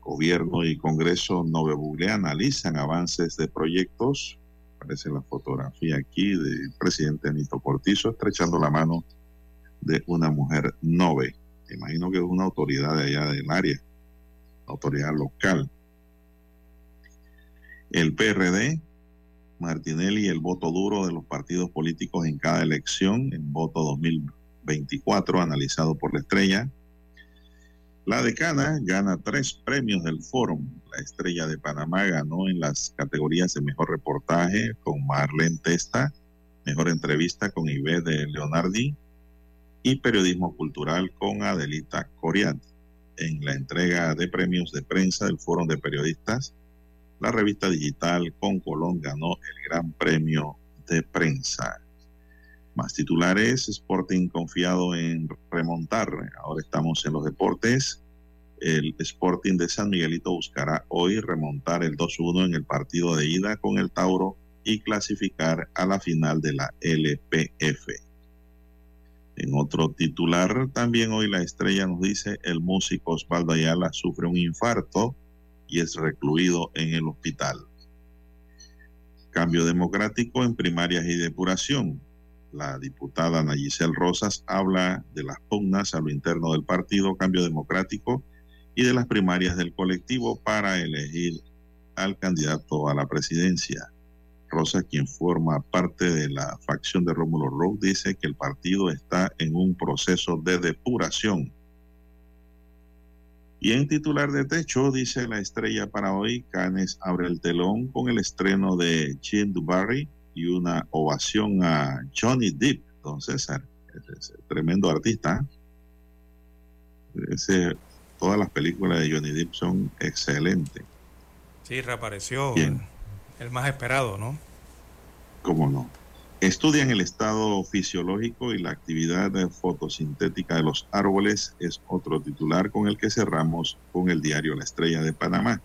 Speaker 1: Gobierno y Congreso Nove Bugle analizan avances de proyectos. Aparece la fotografía aquí del presidente Anito Cortizo estrechando la mano de una mujer Nove. Imagino que es una autoridad de allá del área, autoridad local. El PRD, Martinelli, el voto duro de los partidos políticos en cada elección, en voto 2024, analizado por la estrella. La decana gana tres premios del Fórum. La estrella de Panamá ganó en las categorías de mejor reportaje con Marlene Testa, mejor entrevista con Ibe de Leonardi y periodismo cultural con Adelita Coriat. En la entrega de premios de prensa del Fórum de Periodistas, la revista digital con Colón ganó el Gran Premio de Prensa. Más titulares, Sporting confiado en remontar. Ahora estamos en los deportes. El Sporting de San Miguelito buscará hoy remontar el 2-1 en el partido de ida con el Tauro y clasificar a la final de la LPF. En otro titular, también hoy la estrella nos dice, el músico Osvaldo Ayala sufre un infarto y es recluido en el hospital. Cambio democrático en primarias y depuración. La diputada Nayicel Rosas habla de las pugnas a lo interno del partido Cambio Democrático y de las primarias del colectivo para elegir al candidato a la presidencia. Rosa, quien forma parte de la facción de Rómulo Rock, dice que el partido está en un proceso de depuración. Y en titular de techo, dice la estrella para hoy, Canes abre el telón con el estreno de Chin Barry y una ovación a Johnny Depp, don César, ese, tremendo artista. Ese, todas las películas de Johnny Depp son excelentes.
Speaker 3: Sí, reapareció.
Speaker 1: Bien.
Speaker 3: El más esperado, ¿no?
Speaker 1: ¿Cómo no? Estudian el estado fisiológico y la actividad fotosintética de los árboles es otro titular con el que cerramos con el diario La Estrella de Panamá.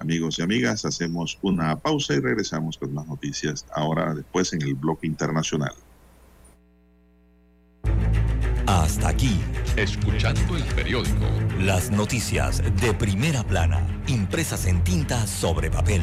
Speaker 1: Amigos y amigas, hacemos una pausa y regresamos con más noticias ahora después en el bloque internacional.
Speaker 2: Hasta aquí,
Speaker 13: escuchando el periódico.
Speaker 2: Las noticias de primera plana, impresas en tinta sobre papel.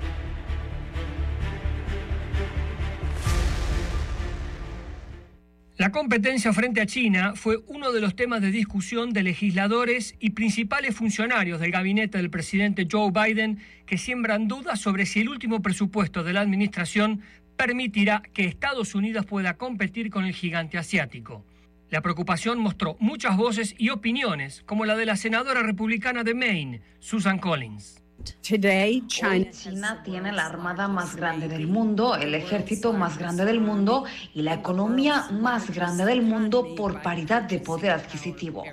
Speaker 14: La competencia frente a China fue uno de los temas de discusión de legisladores y principales funcionarios del gabinete del presidente Joe Biden que siembran dudas sobre si el último presupuesto de la administración permitirá que Estados Unidos pueda competir con el gigante asiático. La preocupación mostró muchas voces y opiniones, como la de la senadora republicana de Maine, Susan Collins.
Speaker 15: Hoy China tiene la armada más grande del mundo, el ejército más grande del mundo y la economía más grande del mundo por paridad de poder adquisitivo.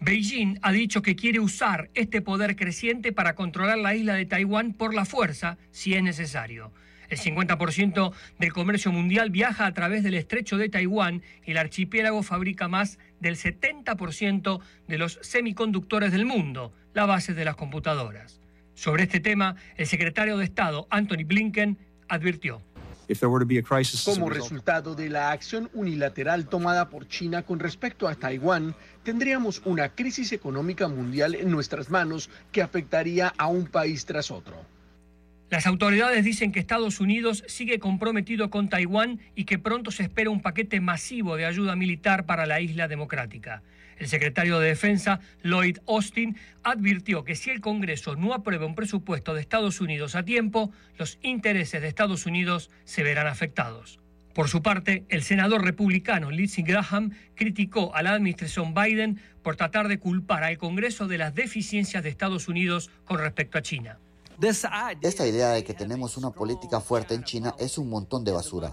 Speaker 14: Beijing ha dicho que quiere usar este poder creciente para controlar la isla de Taiwán por la fuerza, si es necesario. El 50% del comercio mundial viaja a través del estrecho de Taiwán y el archipiélago fabrica más del 70% de los semiconductores del mundo, la base de las computadoras. Sobre este tema, el secretario de Estado, Anthony Blinken, advirtió.
Speaker 16: Como resultado de la acción unilateral tomada por China con respecto a Taiwán, tendríamos una crisis económica mundial en nuestras manos que afectaría a un país tras otro.
Speaker 14: Las autoridades dicen que Estados Unidos sigue comprometido con Taiwán y que pronto se espera un paquete masivo de ayuda militar para la isla democrática. El secretario de Defensa, Lloyd Austin, advirtió que si el Congreso no aprueba un presupuesto de Estados Unidos a tiempo, los intereses de Estados Unidos se verán afectados. Por su parte, el senador republicano Lindsey Graham criticó a la administración Biden por tratar de culpar al Congreso de las deficiencias de Estados Unidos con respecto a China.
Speaker 17: Esta idea de que tenemos una política fuerte en China es un montón de basura.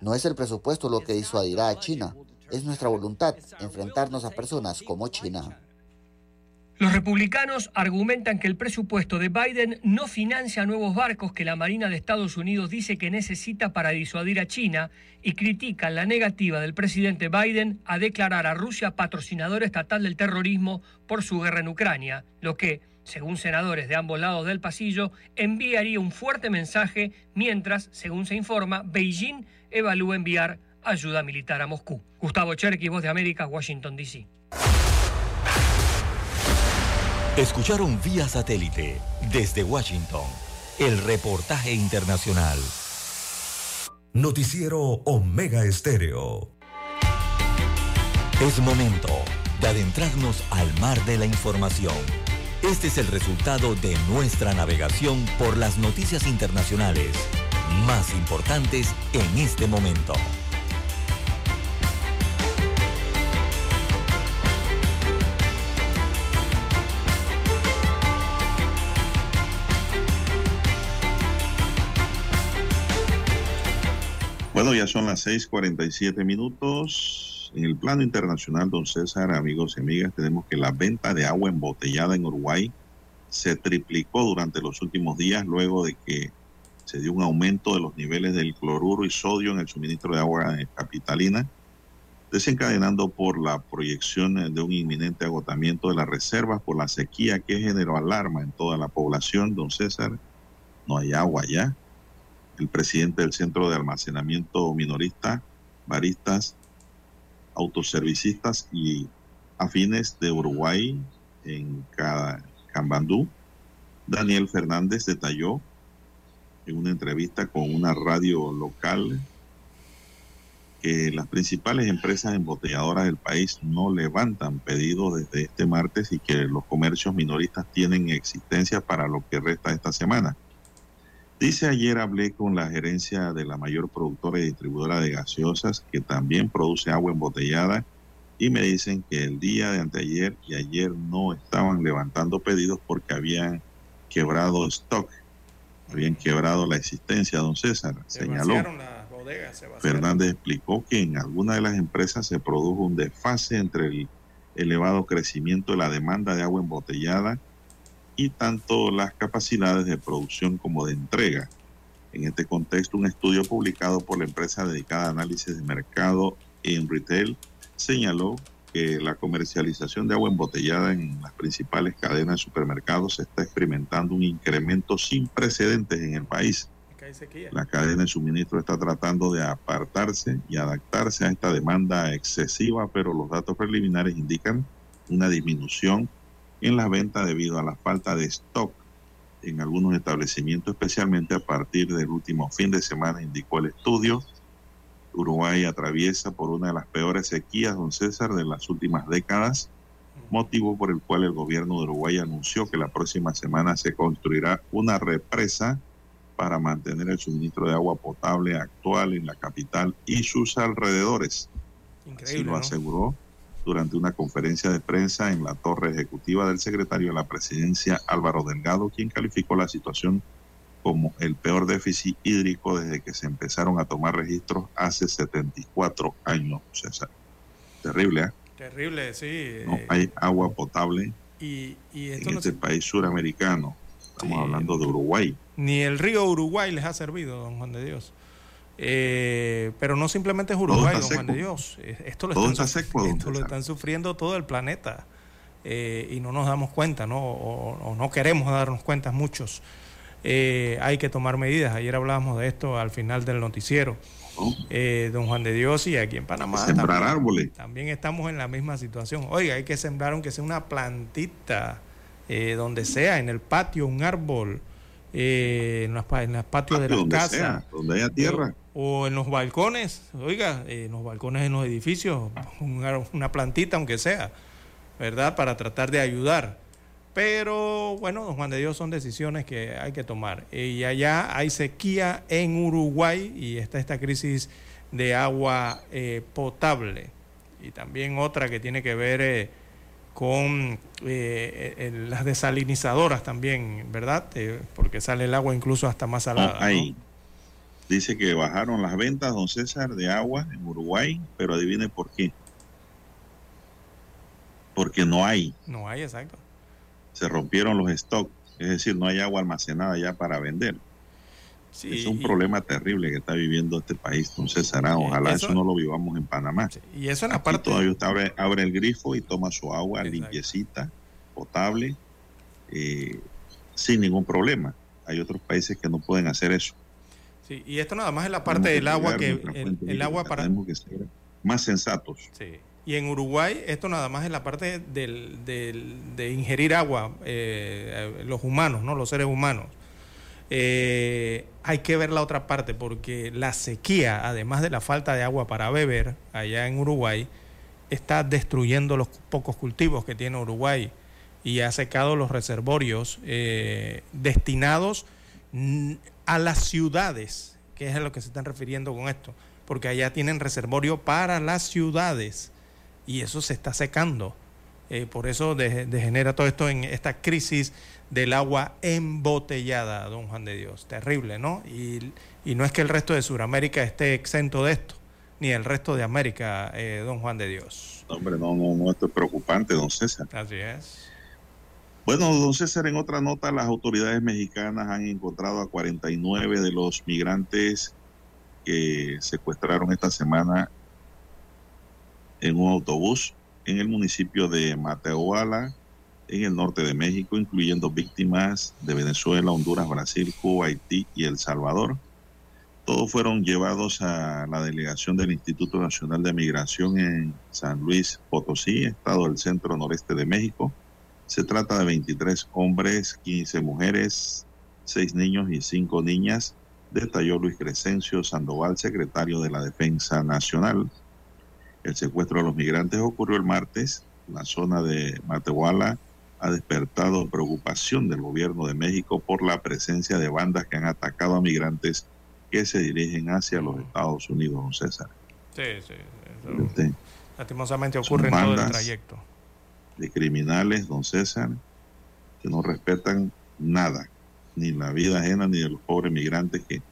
Speaker 17: No es el presupuesto lo que disuadirá a China, es nuestra voluntad enfrentarnos a personas como China.
Speaker 14: Los republicanos argumentan que el presupuesto de Biden no financia nuevos barcos que la Marina de Estados Unidos dice que necesita para disuadir a China y critican la negativa del presidente Biden a declarar a Rusia patrocinador estatal del terrorismo por su guerra en Ucrania, lo que, según senadores de ambos lados del pasillo, enviaría un fuerte mensaje mientras, según se informa, Beijing evalúa enviar ayuda militar a Moscú. Gustavo Cherky, Voz de América, Washington, D.C.
Speaker 2: Escucharon vía satélite desde Washington el reportaje internacional.
Speaker 4: Noticiero Omega Estéreo.
Speaker 2: Es momento de adentrarnos al mar de la información. Este es el resultado de nuestra navegación por las noticias internacionales más importantes en este momento.
Speaker 1: Bueno, ya son las 6:47 minutos. En el plano internacional, don César, amigos y amigas, tenemos que la venta de agua embotellada en Uruguay se triplicó durante los últimos días luego de que se dio un aumento de los niveles del cloruro y sodio en el suministro de agua capitalina, desencadenando por la proyección de un inminente agotamiento de las reservas por la sequía que generó alarma en toda la población. Don César, no hay agua ya el presidente del Centro de Almacenamiento Minorista, Baristas, Autoservicistas y Afines de Uruguay en Cambandú, Daniel Fernández detalló en una entrevista con una radio local que las principales empresas embotelladoras del país no levantan pedidos desde este martes y que los comercios minoristas tienen existencia para lo que resta esta semana. Dice ayer hablé con la gerencia de la mayor productora y distribuidora de gaseosas que también produce agua embotellada y me dicen que el día de anteayer y ayer no estaban levantando pedidos porque habían quebrado stock, habían quebrado la existencia, don César, señaló. Fernández explicó que en alguna de las empresas se produjo un desfase entre el elevado crecimiento de la demanda de agua embotellada y tanto las capacidades de producción como de entrega. En este contexto, un estudio publicado por la empresa dedicada a análisis de mercado en retail señaló que la comercialización de agua embotellada en las principales cadenas de supermercados está experimentando un incremento sin precedentes en el país. La cadena de suministro está tratando de apartarse y adaptarse a esta demanda excesiva, pero los datos preliminares indican una disminución en la venta debido a la falta de stock en algunos establecimientos, especialmente a partir del último fin de semana, indicó el estudio. Uruguay atraviesa por una de las peores sequías, don César, de las últimas décadas, motivo por el cual el gobierno de Uruguay anunció que la próxima semana se construirá una represa para mantener el suministro de agua potable actual en la capital y sus alrededores. Así lo aseguró durante una conferencia de prensa en la torre ejecutiva del secretario de la presidencia Álvaro Delgado, quien calificó la situación como el peor déficit hídrico desde que se empezaron a tomar registros hace 74 años, César. Terrible, ¿eh?
Speaker 3: Terrible, sí.
Speaker 1: No hay agua potable en este país suramericano. Estamos hablando de Uruguay.
Speaker 3: Ni el río Uruguay les ha servido, don Juan de Dios. Eh, pero no simplemente es Uruguay, don Juan de Dios. Eh, esto lo, están, esto lo están sufriendo todo el planeta eh, y no nos damos cuenta, ¿no? O, no queremos darnos cuenta muchos. hay que tomar medidas. Ayer hablábamos de esto al final del noticiero. don Juan de Dios y aquí en Panamá
Speaker 1: sembrar también, árboles.
Speaker 3: también estamos en la misma situación. Oiga, hay que sembrar aunque sea una plantita donde sea, en el patio, un árbol eh, en, los, en los patios de las
Speaker 1: donde
Speaker 3: casas.
Speaker 1: sea, donde haya tierra.
Speaker 3: O en los balcones, oiga, eh, en los balcones en los edificios, una, una plantita aunque sea, ¿verdad? Para tratar de ayudar. Pero bueno, don Juan de Dios son decisiones que hay que tomar. Y allá hay sequía en Uruguay y está esta crisis de agua eh, potable. Y también otra que tiene que ver eh, con eh, el- las desalinizadoras también, ¿verdad? Eh, porque sale el agua incluso hasta más salada. ¿no?
Speaker 1: Ahí. Dice que bajaron las ventas, don César, de agua en Uruguay, pero adivine por qué. Porque no hay,
Speaker 3: No hay, exacto.
Speaker 1: se rompieron los stocks, es decir, no hay agua almacenada ya para vender.
Speaker 3: Sí,
Speaker 1: es un
Speaker 3: y-
Speaker 1: problema terrible que está viviendo este país, don César. Ah, Ojalá
Speaker 3: eso-
Speaker 1: eso, no lo vivamos en Panamá.
Speaker 3: Y eso en la
Speaker 1: Aquí
Speaker 3: parte...
Speaker 1: todavía usted abre, abre el grifo y toma su agua limpiecita, potable, eh, sin ningún problema. Hay otros países que no pueden hacer eso.
Speaker 3: Sí, y esto nada más es la parte del agua que el, agua para
Speaker 1: Tenemos que ser más sensatos.
Speaker 3: Sí. Y en Uruguay esto nada más es la parte del, del- de ingerir agua, eh, los humanos, ¿no? Los seres humanos. Eh, hay que ver la otra parte porque la sequía, además de la falta de agua para beber allá en Uruguay, está destruyendo los pocos cultivos que tiene Uruguay y ha secado los reservorios eh, destinados a las ciudades, que es a lo que se están refiriendo con esto, porque allá tienen reservorio para las ciudades y eso se está secando. Eh, por eso de- degenera todo esto en esta crisis del agua embotellada, don Juan de Dios. Terrible, ¿no? Y, y no es que el resto de Sudamérica esté exento de esto, ni el resto de América, eh, don Juan de Dios.
Speaker 1: Hombre, no, no, no, esto es preocupante, don César.
Speaker 3: Así es.
Speaker 1: Bueno, don César, en otra nota, las autoridades mexicanas han encontrado a 49 de los migrantes que secuestraron esta semana en un autobús en el municipio de Matehuala, en el norte de México, incluyendo víctimas de Venezuela, Honduras, Brasil, Cuba, Haití y El Salvador. Todos fueron llevados a la delegación del Instituto Nacional de Migración en San Luis Potosí, estado del centro noreste de México. Se trata de 23 hombres, 15 mujeres, 6 niños y 5 niñas, detalló Luis Crescencio Sandoval, secretario de la Defensa Nacional. El secuestro de los migrantes ocurrió el martes. La zona de Matehuala ha despertado preocupación del gobierno de México por la presencia de bandas que han atacado a migrantes que se dirigen hacia los Estados Unidos, don César.
Speaker 3: Sí, sí. eso
Speaker 1: Este,
Speaker 3: lastimosamente ocurre en todo el trayecto.
Speaker 1: De criminales, don César, que no respetan nada, ni la vida ajena ni de los pobres migrantes que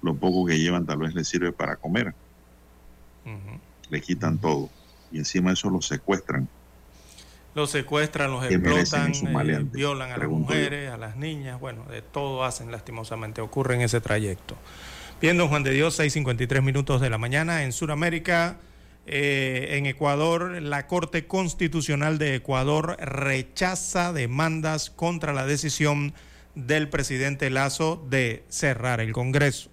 Speaker 1: lo poco que llevan tal vez les sirve para comer. Le quitan todo. Y encima eso los secuestran.
Speaker 3: Los secuestran, los
Speaker 1: ¿Qué merecen
Speaker 3: explotan, eh, violan a las
Speaker 1: yo.
Speaker 3: mujeres, a las niñas, bueno, de todo hacen lastimosamente, ocurre en ese trayecto. Bien, don Juan de Dios, 6.53 minutos de la mañana en Sudamérica. Eh, en Ecuador, la Corte Constitucional de Ecuador rechaza demandas contra la decisión del presidente Lazo de cerrar el Congreso.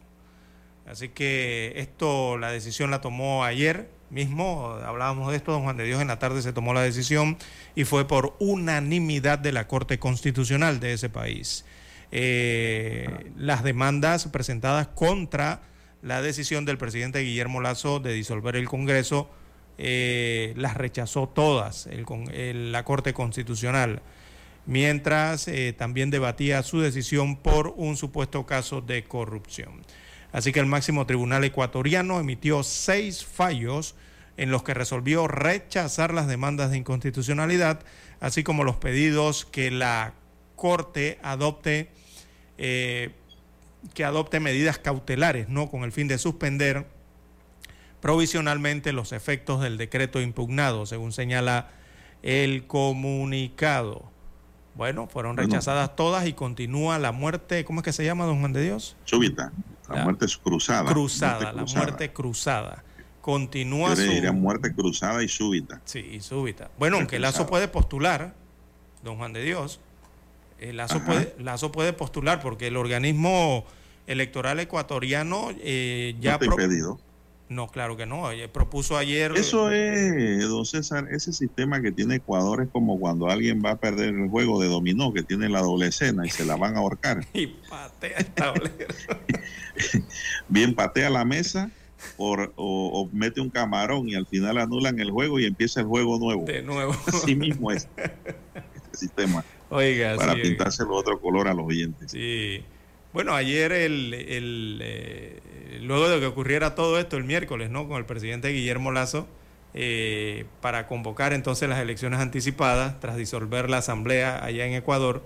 Speaker 3: Así que esto, la decisión la tomó ayer mismo, hablábamos de esto, don Juan de Dios, en la tarde se tomó la decisión y fue por unanimidad de la Corte Constitucional de ese país. Eh, las demandas presentadas contra la decisión del presidente Guillermo Lazo de disolver el Congreso eh, las rechazó todas la Corte Constitucional, mientras eh, también debatía su decisión por un supuesto caso de corrupción. Así que el máximo tribunal ecuatoriano emitió seis fallos en los que resolvió rechazar las demandas de inconstitucionalidad, así como los pedidos que la Corte adopte eh, que adopte medidas cautelares, ¿no? Con el fin de suspender provisionalmente los efectos del decreto impugnado, según señala el comunicado. Bueno, fueron
Speaker 1: Bueno.
Speaker 3: rechazadas todas y continúa la muerte, ¿cómo es que se llama, don Juan de Dios?
Speaker 1: Súbita. La,
Speaker 3: La-
Speaker 1: muerte es cruzada.
Speaker 3: Cruzada,
Speaker 1: muerte
Speaker 3: la
Speaker 1: cruzada.
Speaker 3: muerte cruzada. Continúa
Speaker 1: Yo le
Speaker 3: su...
Speaker 1: diría muerte cruzada y súbita.
Speaker 3: Sí, y súbita. Bueno,
Speaker 1: Muerte
Speaker 3: aunque Lazo
Speaker 1: cruzada.
Speaker 3: puede postular, don Juan de Dios, eh, Lazo, puede, Lazo puede postular porque el organismo electoral ecuatoriano eh, ya...
Speaker 1: no impedido.
Speaker 3: No, claro que no. Propuso ayer.
Speaker 1: Eso es, don César, ese sistema que tiene Ecuador es como cuando alguien va a perder el juego de dominó, que tiene la doble escena y se la van a ahorcar.
Speaker 3: y patea el tablero.
Speaker 1: Bien, patea la mesa o, mete un camarón y al final anulan el juego y empieza el juego nuevo.
Speaker 3: De nuevo.
Speaker 1: Así mismo es este sistema.
Speaker 3: Oiga,
Speaker 1: para pintárselo otro color a los oyentes.
Speaker 3: Sí. Bueno, ayer, el, eh, luego de que ocurriera todo esto el miércoles, ¿no? Con el presidente Guillermo Lazo, eh, para convocar entonces las elecciones anticipadas tras disolver la asamblea allá en Ecuador.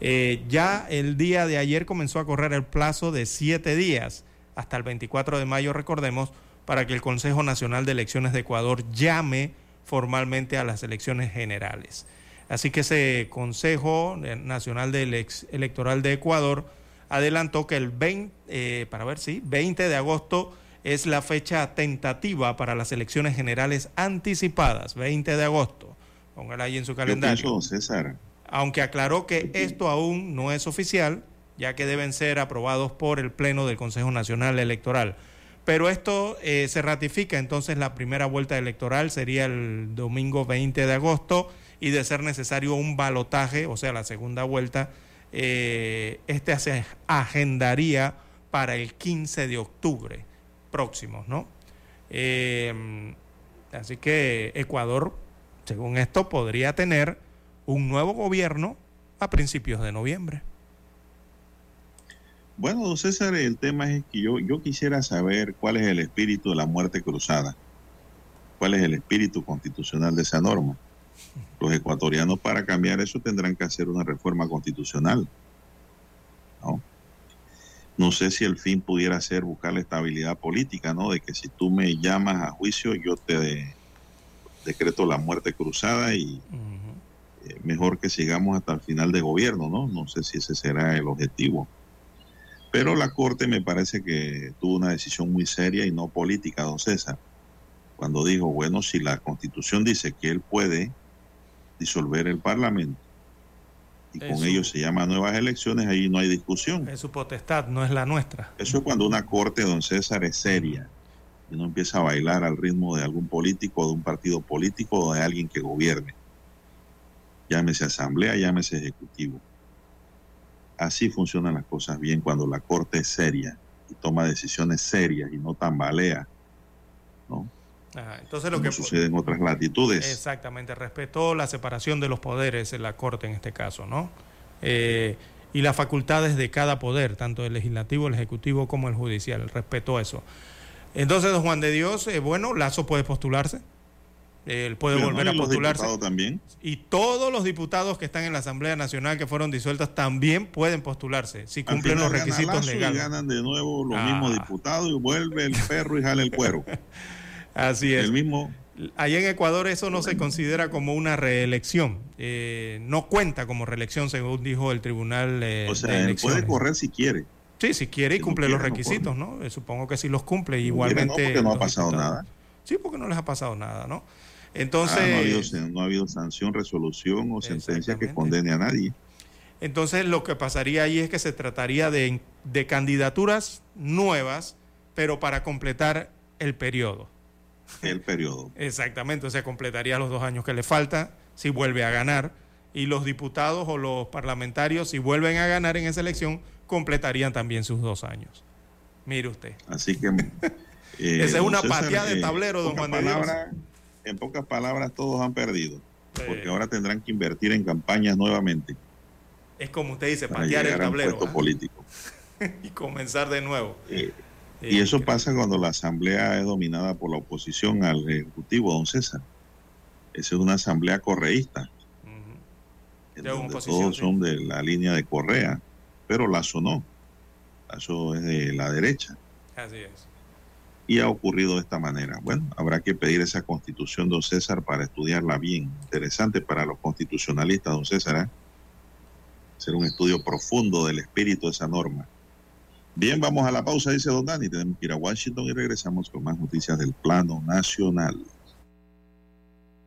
Speaker 3: Eh, ya el día de ayer comenzó a correr el plazo de siete días, hasta el 24 de mayo, recordemos, para que el Consejo Nacional de Elecciones de Ecuador llame formalmente a las elecciones generales. Así que ese Consejo Nacional de Electoral de Ecuador adelantó que el 20, eh, para ver si, 20 de agosto es la fecha tentativa para las elecciones generales anticipadas, 20 de agosto. Póngala ahí en su calendario.
Speaker 1: César.
Speaker 3: Aunque aclaró que esto aún no es oficial, ya que deben ser aprobados por el Pleno del Consejo Nacional Electoral. Pero esto eh, se ratifica, entonces la primera vuelta electoral sería el domingo 20 de agosto y de ser necesario un balotaje, o sea, la segunda vuelta eh, este se agendaría para el 15 de octubre próximo, ¿no? Eh, así que Ecuador, según esto, podría tener un nuevo gobierno a principios de noviembre.
Speaker 1: Bueno, don César, el tema es que yo, yo quisiera saber cuál es el espíritu de la muerte cruzada, cuál es el espíritu constitucional de esa norma. Los ecuatorianos para cambiar eso tendrán que hacer una reforma constitucional. ¿no? no sé si el fin pudiera ser buscar la estabilidad política, ¿no? De que si tú me llamas a juicio, yo te decreto la muerte cruzada y eh, mejor que sigamos hasta el final de gobierno, ¿no? No sé si ese será el objetivo. Pero la Corte me parece que tuvo una decisión muy seria y no política, don César, cuando dijo, bueno, si la Constitución dice que él puede disolver el Parlamento y con ello se llama nuevas elecciones, ahí no hay discusión.
Speaker 3: Es su potestad, no es la nuestra.
Speaker 1: Eso es cuando una corte, don César, es seria y no empieza a bailar al ritmo de algún político, de un partido político o de alguien que gobierne. Llámese asamblea, llámese ejecutivo. Así funcionan las cosas bien cuando la corte es seria y toma decisiones serias y no tambalea, ¿no?
Speaker 3: Entonces lo que
Speaker 1: sucede en otras latitudes.
Speaker 3: Exactamente, respetó la separación de los poderes en la Corte en este caso, ¿no? Eh, y las facultades de cada poder, tanto el legislativo, el ejecutivo como el judicial, respetó eso. Entonces, don Juan de Dios, eh, bueno, Lazo puede postularse, él puede volver a postularse.
Speaker 1: también.
Speaker 3: Y todos los diputados que están en la Asamblea Nacional que fueron disueltos también pueden postularse si cumplen los requisitos legales.
Speaker 1: Y ganan de nuevo los mismos ah. diputados y vuelve el perro y jale el cuero.
Speaker 3: Así es.
Speaker 1: El mismo.
Speaker 3: Allá en Ecuador eso no se considera como una reelección. Eh, no cuenta como reelección, según dijo el Tribunal
Speaker 1: eh, o sea, puede correr si quiere.
Speaker 3: Sí, si quiere y cumple los requisitos, ¿no? Eh, supongo que si los cumple. Igualmente. No,
Speaker 1: porque no ha pasado nada.
Speaker 3: Sí, porque no les ha pasado nada, ¿no? Entonces.
Speaker 1: Ah, no, ha habido, sanción, resolución o sentencia que condene a nadie.
Speaker 3: Entonces, lo que pasaría ahí es que se trataría de, de candidaturas nuevas, pero para completar el periodo
Speaker 1: el periodo.
Speaker 3: Exactamente, o sea, completaría los dos años que le falta si vuelve a ganar. Y los diputados o los parlamentarios, si vuelven a ganar en esa elección, completarían también sus dos años. Mire usted.
Speaker 1: Así que...
Speaker 3: Eh, Esa es una pateada de eh, tablero, don Juan
Speaker 1: de En pocas palabras, todos han perdido. Porque ahora tendrán que invertir en campañas nuevamente.
Speaker 3: Es como usted dice, patear el tablero.
Speaker 1: ¿ah? político.
Speaker 3: y comenzar de nuevo.
Speaker 1: Eh, y eso pasa cuando la asamblea es dominada por la oposición al ejecutivo, don César. Esa es una asamblea correísta. todos son de la línea de Correa, pero Lazo no. Lazo es de la derecha.
Speaker 3: Así es.
Speaker 1: Y ha ocurrido de esta manera. Bueno, habrá que pedir esa constitución, don César, para estudiarla bien. Interesante para los constitucionalistas, don César. ¿eh? Hacer un estudio profundo del espíritu de esa norma. Bien, vamos a la pausa, dice Don Dani. Tenemos que ir a Washington y regresamos con más noticias del plano nacional.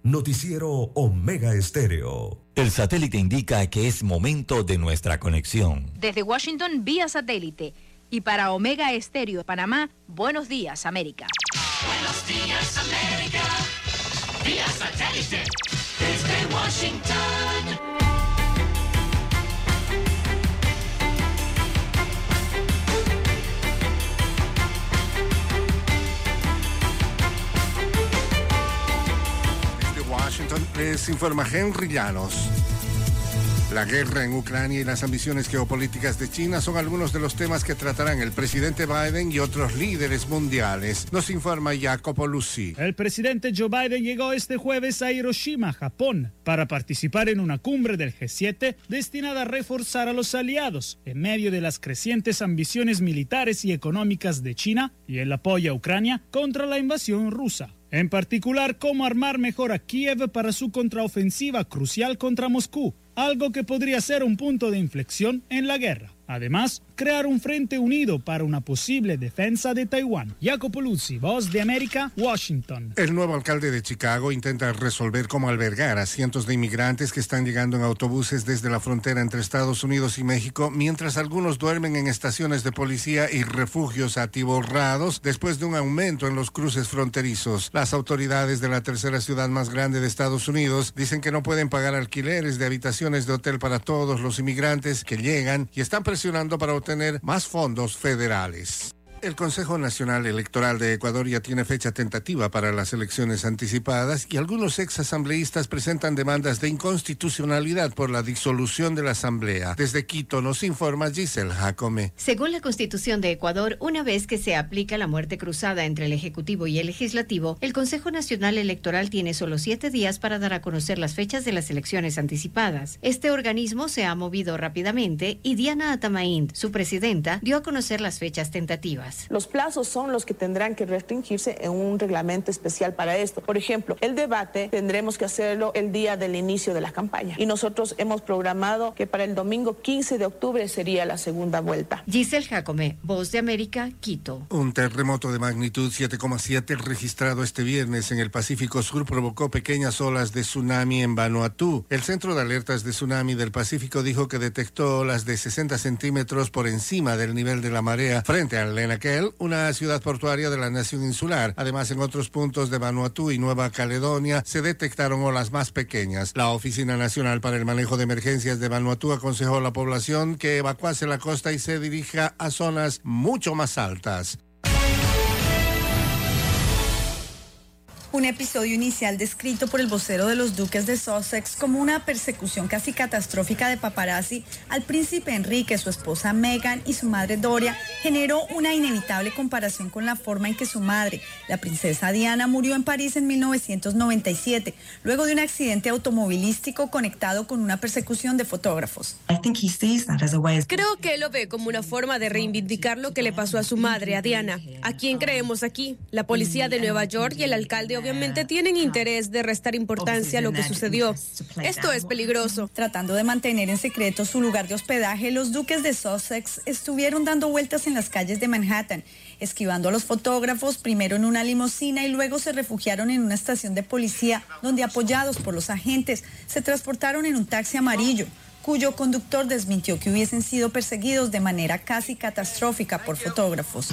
Speaker 4: Noticiero Omega Estéreo.
Speaker 2: El satélite indica que es momento de nuestra conexión.
Speaker 7: Desde Washington, vía satélite Y para Omega Estéreo de Panamá, buenos días, América.
Speaker 5: Buenos días, América. Vía satélite. Desde Washington.
Speaker 18: Les informa Henry Llanos. La guerra en Ucrania y las ambiciones geopolíticas de China son algunos de los temas que tratarán el presidente Biden y otros líderes mundiales. Nos informa Jacopo Lucy.
Speaker 19: El presidente Joe Biden llegó este jueves a Hiroshima, Japón, para participar en una cumbre del G7 destinada a reforzar a los aliados en medio de las crecientes ambiciones militares y económicas de China y el apoyo a Ucrania contra la invasión rusa. En particular, cómo armar mejor a Kiev para su contraofensiva crucial contra Moscú, algo que podría ser un punto de inflexión en la guerra. Además, crear un frente unido para una posible defensa de Taiwán. Jacopo Luzzi, Voz de América, Washington.
Speaker 18: El nuevo alcalde de Chicago intenta resolver cómo albergar a cientos de inmigrantes que están llegando en autobuses desde la frontera entre Estados Unidos y México, mientras algunos duermen en estaciones de policía y refugios atiborrados después de un aumento en los cruces fronterizos. Las autoridades de la tercera ciudad más grande de Estados Unidos dicen que no pueden pagar alquileres de habitaciones de hotel para todos los inmigrantes que llegan y están presionando para obtener más fondos federales. El Consejo Nacional Electoral de Ecuador ya tiene fecha tentativa para las elecciones anticipadas y algunos exasambleístas presentan demandas de inconstitucionalidad por la disolución de la Asamblea. Desde Quito nos informa Giselle Jacome.
Speaker 20: Según la Constitución de Ecuador, una vez que se aplica la muerte cruzada entre el Ejecutivo y el Legislativo, el Consejo Nacional Electoral tiene solo siete días para dar a conocer las fechas de las elecciones anticipadas. Este organismo se ha movido rápidamente y Diana Atamaín, su presidenta, dio a conocer las fechas tentativas.
Speaker 21: Los plazos son los que tendrán que restringirse en un reglamento especial para esto. Por ejemplo, el debate tendremos que hacerlo el día del inicio de la campaña y nosotros hemos programado que para el domingo 15 de octubre sería la segunda vuelta.
Speaker 20: Giselle Jacome, Voz de América, Quito.
Speaker 18: Un terremoto de magnitud 7,7 registrado este viernes en el Pacífico Sur provocó pequeñas olas de tsunami en Vanuatu. El Centro de Alertas de Tsunami del Pacífico dijo que detectó olas de 60 centímetros por encima del nivel de la marea frente al Una ciudad portuaria de la nación insular. Además, en otros puntos de Vanuatu y Nueva Caledonia se detectaron olas más pequeñas. La Oficina Nacional para el Manejo de Emergencias de Vanuatu aconsejó a la población que evacuase la costa y se dirija a zonas mucho más altas.
Speaker 22: Un episodio inicial descrito por el vocero de los duques de Sussex como una persecución casi catastrófica de paparazzi al príncipe Enrique, su esposa Meghan y su madre Doria generó una inevitable comparación con la forma en que su madre, la princesa Diana, murió en París en 1997, luego de un accidente automovilístico conectado con una persecución de fotógrafos.
Speaker 23: Creo que él lo ve como una forma de reivindicar lo que le pasó a su madre, a Diana. ¿A quién creemos aquí? La policía de Nueva York y el alcalde obviamente tienen interés de restar importancia a lo que sucedió. Esto es peligroso.
Speaker 22: Tratando de mantener en secreto su lugar de hospedaje, los duques de Sussex estuvieron dando vueltas en las calles de Manhattan, esquivando a los fotógrafos, primero en una limusina y luego se refugiaron en una estación de policía, donde apoyados por los agentes, se transportaron en un taxi amarillo cuyo conductor desmintió que hubiesen sido perseguidos de manera casi catastrófica por fotógrafos.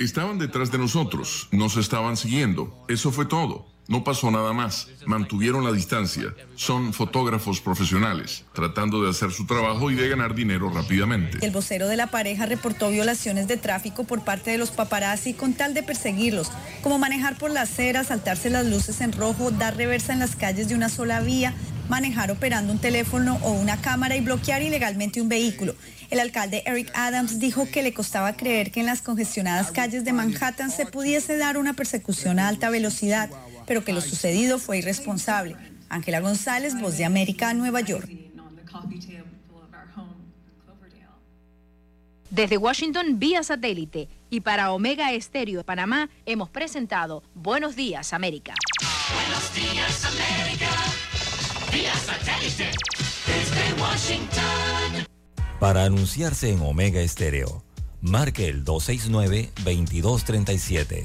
Speaker 24: Estaban detrás de nosotros, nos estaban siguiendo. Eso fue todo. No pasó nada más. Mantuvieron la distancia. Son fotógrafos profesionales, tratando de hacer su trabajo y de ganar dinero rápidamente.
Speaker 22: El vocero de la pareja reportó violaciones de tráfico por parte de los paparazzi con tal de perseguirlos, como manejar por la acera, saltarse las luces en rojo, dar reversa en las calles de una sola vía, manejar operando un teléfono o una cámara y bloquear ilegalmente un vehículo. El alcalde Eric Adams dijo que le costaba creer que en las congestionadas calles de Manhattan se pudiese dar una persecución a alta velocidad, pero que lo sucedido fue irresponsable. Ángela González, Voz de América, Nueva York.
Speaker 7: Desde Washington, vía satélite. Y para Omega Estéreo de Panamá, hemos presentado Buenos Días, América.
Speaker 5: Buenos días, América. Vía satélite. Desde Washington.
Speaker 2: Para anunciarse en Omega Estéreo, marque el 269-2237.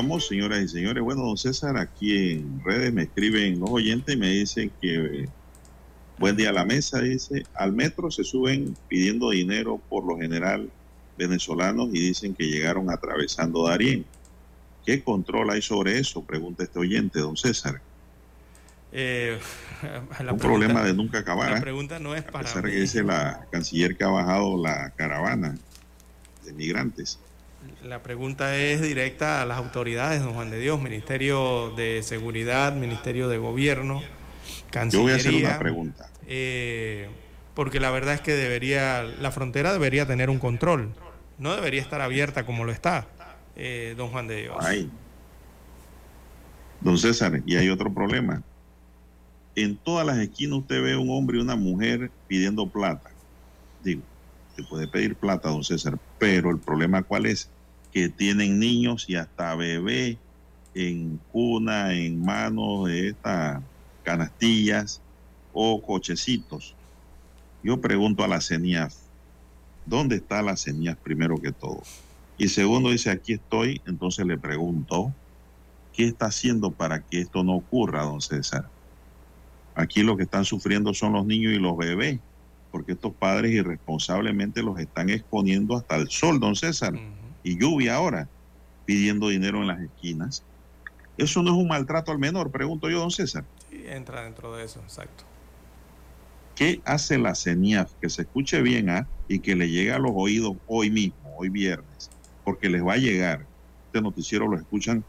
Speaker 1: Continuamos, señoras y señores. Bueno, don César, aquí en redes me escriben los oyentes y me dicen que buen día a la mesa, dice, al metro se suben pidiendo dinero por lo general venezolanos y dicen que llegaron atravesando Darién. ¿Qué control hay sobre eso? Pregunta este oyente, don César.
Speaker 3: Eh,
Speaker 1: Un problema de nunca acabar.
Speaker 3: La
Speaker 1: ¿eh?
Speaker 3: pregunta no es para.
Speaker 1: A pesar que dice la canciller que ha bajado la caravana de migrantes.
Speaker 3: La pregunta es directa a las autoridades, don Juan de Dios, Ministerio de Seguridad, Ministerio de Gobierno, Cancillería.
Speaker 1: Yo voy a hacer una pregunta.
Speaker 3: Eh, porque la verdad es que debería, la frontera debería tener un control, no debería estar abierta como lo está, eh, don Juan de Dios.
Speaker 1: Ay. Don César, y hay otro problema. En todas las esquinas usted ve un hombre y una mujer pidiendo plata. Digo, puede pedir plata, don César, pero el problema cuál es? Que tienen niños y hasta bebé en cuna, en manos de estas canastillas o cochecitos. Yo pregunto a la CENIAF, ¿dónde está la CENIAF primero que todo? Y segundo dice, aquí estoy, entonces le pregunto, ¿qué está haciendo para que esto no ocurra, don César? Aquí lo que están sufriendo son los niños y los bebés porque estos padres irresponsablemente los están exponiendo hasta el sol, don César, y lluvia ahora, pidiendo dinero en las esquinas. ¿Eso no es un maltrato al menor? Pregunto yo, don César.
Speaker 3: Sí, entra dentro de eso, exacto.
Speaker 1: ¿Qué hace la CENIAF? Que se escuche bien ¿ah? y que le llegue a los oídos hoy mismo, hoy viernes, porque les va a llegar. Este noticiero lo escuchan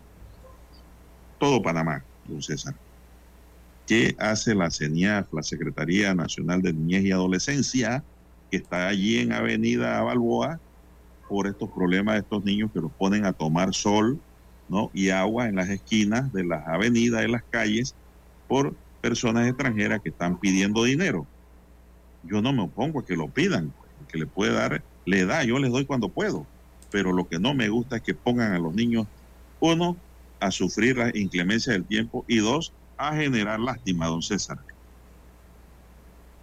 Speaker 1: todo Panamá, don César. ¿Qué hace la CENIAF, la Secretaría Nacional de Niñez y Adolescencia, que está allí en Avenida Balboa, por estos problemas de estos niños que los ponen a tomar sol ¿no? y agua en las esquinas de las avenidas, de las calles, por personas extranjeras que están pidiendo dinero? Yo no me opongo a que lo pidan, que le puede dar, le da, yo les doy cuando puedo, pero lo que no me gusta es que pongan a los niños, uno, a sufrir la inclemencia del tiempo y dos, a generar lástima, don César.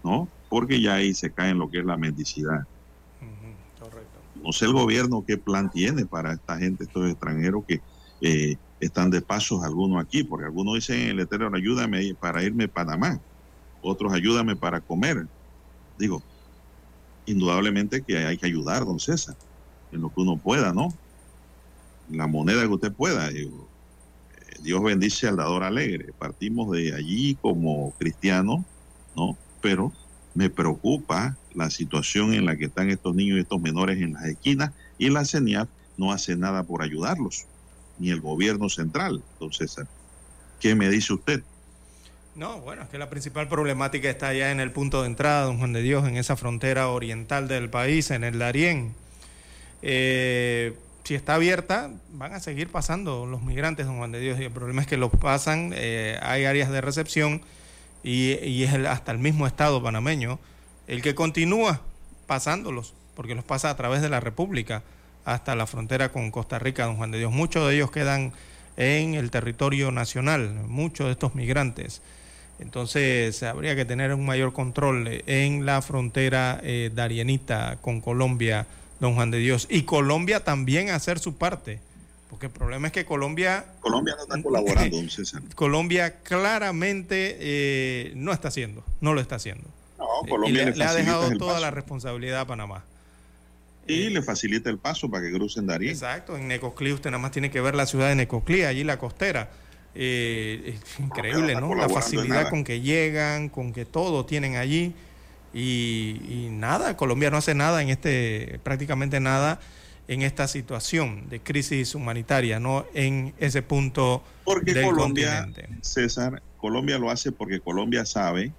Speaker 1: ¿No? Porque ya ahí se cae en lo que es la mendicidad.
Speaker 3: correcto.
Speaker 1: No sé el gobierno qué plan tiene para esta gente, estos extranjeros que eh, están de pasos algunos aquí, porque algunos dicen en el Eterno, ayúdame para irme a Panamá, otros ayúdame para comer. Digo, indudablemente que hay que ayudar, don César, en lo que uno pueda, ¿no? La moneda que usted pueda. Digo, Dios bendice al dador alegre. Partimos de allí como cristianos, ¿no? Pero me preocupa la situación en la que están estos niños y estos menores en las esquinas y la CENIAF no hace nada por ayudarlos, ni el gobierno central, don César. ¿Qué me dice usted?
Speaker 3: No, bueno, es que la principal problemática está allá en el punto de entrada, don Juan de Dios, en esa frontera oriental del país, en el Darién. Eh, si está abierta, van a seguir pasando los migrantes, don Juan de Dios. Y el problema es que los pasan, eh, hay áreas de recepción y, es hasta el mismo Estado panameño el que continúa pasándolos, porque los pasa a través de la República hasta la frontera con Costa Rica, don Juan de Dios. Muchos de ellos quedan en el territorio nacional, muchos de estos migrantes. Entonces habría que tener un mayor control en la frontera eh, darienita con Colombia don Juan de Dios. Y Colombia también hacer su parte. Porque el problema es que Colombia...
Speaker 1: Colombia no está colaborando, don César.
Speaker 3: Colombia claramente eh, no está haciendo, no lo está haciendo.
Speaker 1: No, Colombia
Speaker 3: le,
Speaker 1: le,
Speaker 3: le, ha dejado toda
Speaker 1: paso.
Speaker 3: la responsabilidad a Panamá.
Speaker 1: Y le facilita el paso para que crucen Darien.
Speaker 3: Exacto, en Necoclí usted nada más tiene que ver la ciudad de Necoclí, allí la costera. Eh, es increíble, ¿no? La facilidad con que llegan, con que todo tienen allí. Y, y, nada, Colombia no hace nada en este, prácticamente nada en esta situación de crisis humanitaria, no en ese punto
Speaker 1: porque
Speaker 3: del
Speaker 1: Colombia,
Speaker 3: continente.
Speaker 1: César, Colombia lo hace porque Colombia sabe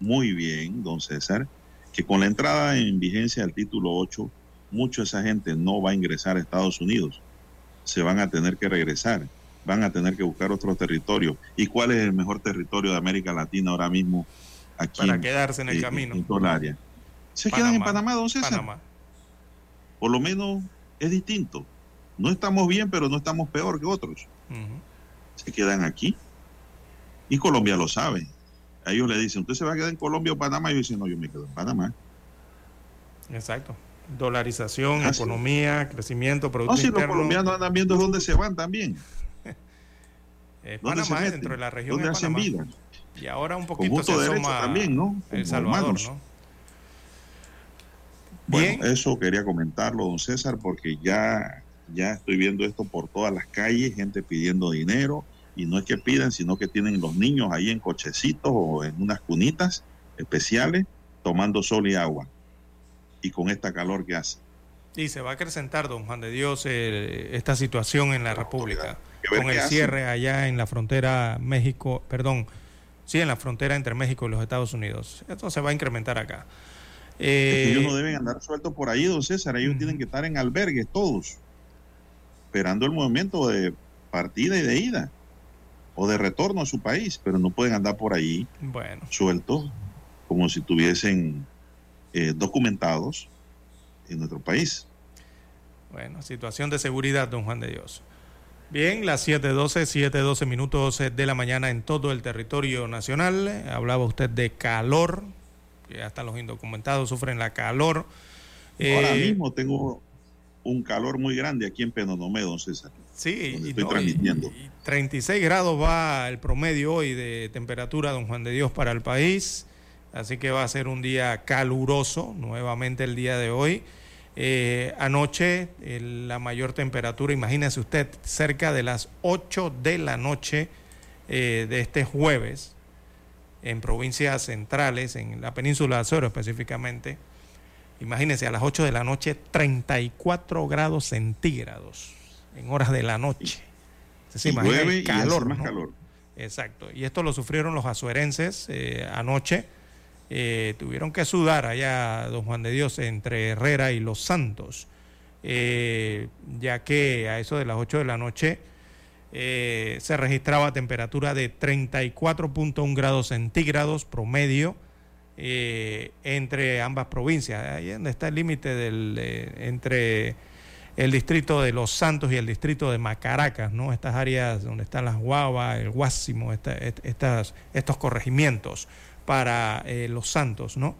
Speaker 1: muy bien, don César, que con la entrada en vigencia del título 8, mucha de esa gente no va a ingresar a Estados Unidos. Se van a tener que regresar, van a tener que buscar otro territorio. ¿Y cuál es el mejor territorio de América Latina ahora mismo? Aquí
Speaker 3: Para quedarse en el
Speaker 1: en-
Speaker 3: camino.
Speaker 1: En toda el área. Se quedan en Panamá, don César.
Speaker 3: Panamá.
Speaker 1: Por lo menos es distinto. No estamos bien, pero no estamos peor que otros. Se quedan aquí. Y Colombia lo sabe. A ellos le dicen, ¿usted se va a quedar en Colombia o Panamá? Y ellos dicen, no, yo me quedo en Panamá.
Speaker 3: Exacto. Dolarización,
Speaker 1: Ah,
Speaker 3: economía, crecimiento, producto
Speaker 1: No, si los colombianos andan viendo dónde se van también.
Speaker 3: Eh,
Speaker 1: ¿Dónde se
Speaker 3: Panamá
Speaker 1: meten?
Speaker 3: dentro de la región
Speaker 1: ¿Dónde
Speaker 3: de
Speaker 1: hacen
Speaker 3: Panamá.
Speaker 1: vida?
Speaker 3: Y ahora un
Speaker 1: Con
Speaker 3: poquito
Speaker 1: justo
Speaker 3: se asoma
Speaker 1: también, ¿no?
Speaker 3: El Salvador.
Speaker 1: Bueno, eso quería comentarlo, don César, porque ya, ya estoy viendo esto por todas las calles, gente pidiendo dinero, y no es que pidan, sino que tienen los niños ahí en cochecitos o en unas cunitas especiales, tomando sol y agua, y con esta calor que hace.
Speaker 3: Y se va a acrecentar, don Juan de Dios, eh, esta situación en la República. Con el cierre allá en la frontera México, perdón, sí, en la frontera entre México y los Estados Unidos. Esto se va a incrementar acá. Eh,
Speaker 1: ellos no deben andar sueltos por ahí, don César, ellos tienen que estar en albergues todos, esperando el movimiento de partida y de ida, o de retorno a su país, pero no pueden andar por ahí
Speaker 3: bueno,
Speaker 1: sueltos, como si tuviesen eh, documentados en nuestro país.
Speaker 3: bueno, situación de seguridad, don Juan de Dios. Bien, las 7.12, 7.12 minutos eh, de la mañana en todo el territorio nacional. Hablaba usted de calor, que hasta los indocumentados sufren la calor.
Speaker 1: Ahora
Speaker 3: Eh,
Speaker 1: mismo tengo un calor muy grande aquí en Penonomé, don César.
Speaker 3: Sí, y
Speaker 1: estoy
Speaker 3: no, y-
Speaker 1: transmitiendo.
Speaker 3: 36 grados va el promedio hoy de temperatura, don Juan de Dios, para el país. Así que va a ser un día caluroso, nuevamente el día de hoy. Eh, anoche eh, la mayor temperatura, imagínese usted, cerca de las 8 de la noche eh, de este jueves, en provincias centrales, en la península de Azores específicamente. Imagínense, a las 8 de la noche, 34 grados centígrados en horas de la noche. Se imagina
Speaker 1: y
Speaker 3: calor,
Speaker 1: más
Speaker 3: ¿no?
Speaker 1: calor.
Speaker 3: Exacto. Y esto lo sufrieron los azuerenses eh, anoche. Eh, tuvieron que sudar allá, don Juan de Dios, entre Herrera y Los Santos, eh, ya que a eso de las 8 de la noche eh, se registraba temperatura de 34.1 grados centígrados promedio entre ambas provincias. Ahí donde está el límite entre el distrito de Los Santos y el distrito de Macaracas, ¿no? Estas áreas donde están las Guavas, el Guásimo, esta- est- estas, estos corregimientos para eh, Los Santos, ¿no?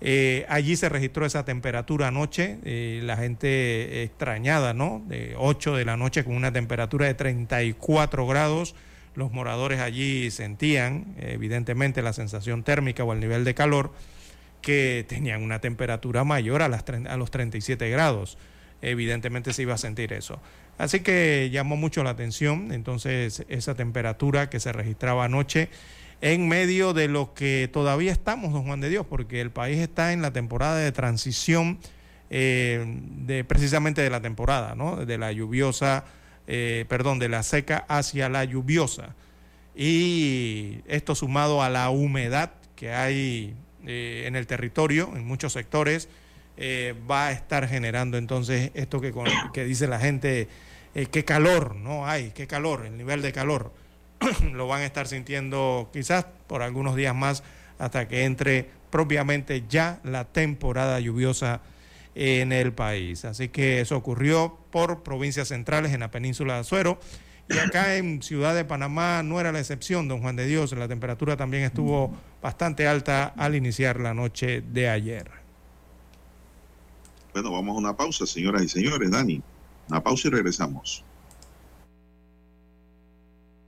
Speaker 3: Eh, allí se registró esa temperatura anoche, eh, la gente extrañada, ¿no? De 8 de la noche con una temperatura de 34 grados. Los moradores allí sentían, evidentemente, la sensación térmica o el nivel de calor, que tenían una temperatura mayor a, las, a los 37 grados. Evidentemente se iba a sentir eso. Así que llamó mucho la atención entonces esa temperatura que se registraba anoche en medio de lo que todavía estamos, don Juan de Dios, porque el país está en la temporada de transición, eh, de, precisamente de la temporada, ¿no? De la lluviosa, eh, perdón, de la seca hacia la lluviosa. Y esto sumado a la humedad que hay eh, en el territorio, en muchos sectores, eh, va a estar generando entonces esto que, con- que dice la gente, eh, qué calor, no hay, qué calor, el nivel de calor. lo van a estar sintiendo quizás por algunos días más hasta que entre propiamente ya la temporada lluviosa en el país. Así que eso ocurrió por provincias centrales en la península de Azuero. Y acá en Ciudad de Panamá no era la excepción, don Juan de Dios. La temperatura también estuvo bastante alta al iniciar la noche de ayer.
Speaker 1: Bueno, vamos a una pausa, señoras y señores. Dani, una pausa y regresamos.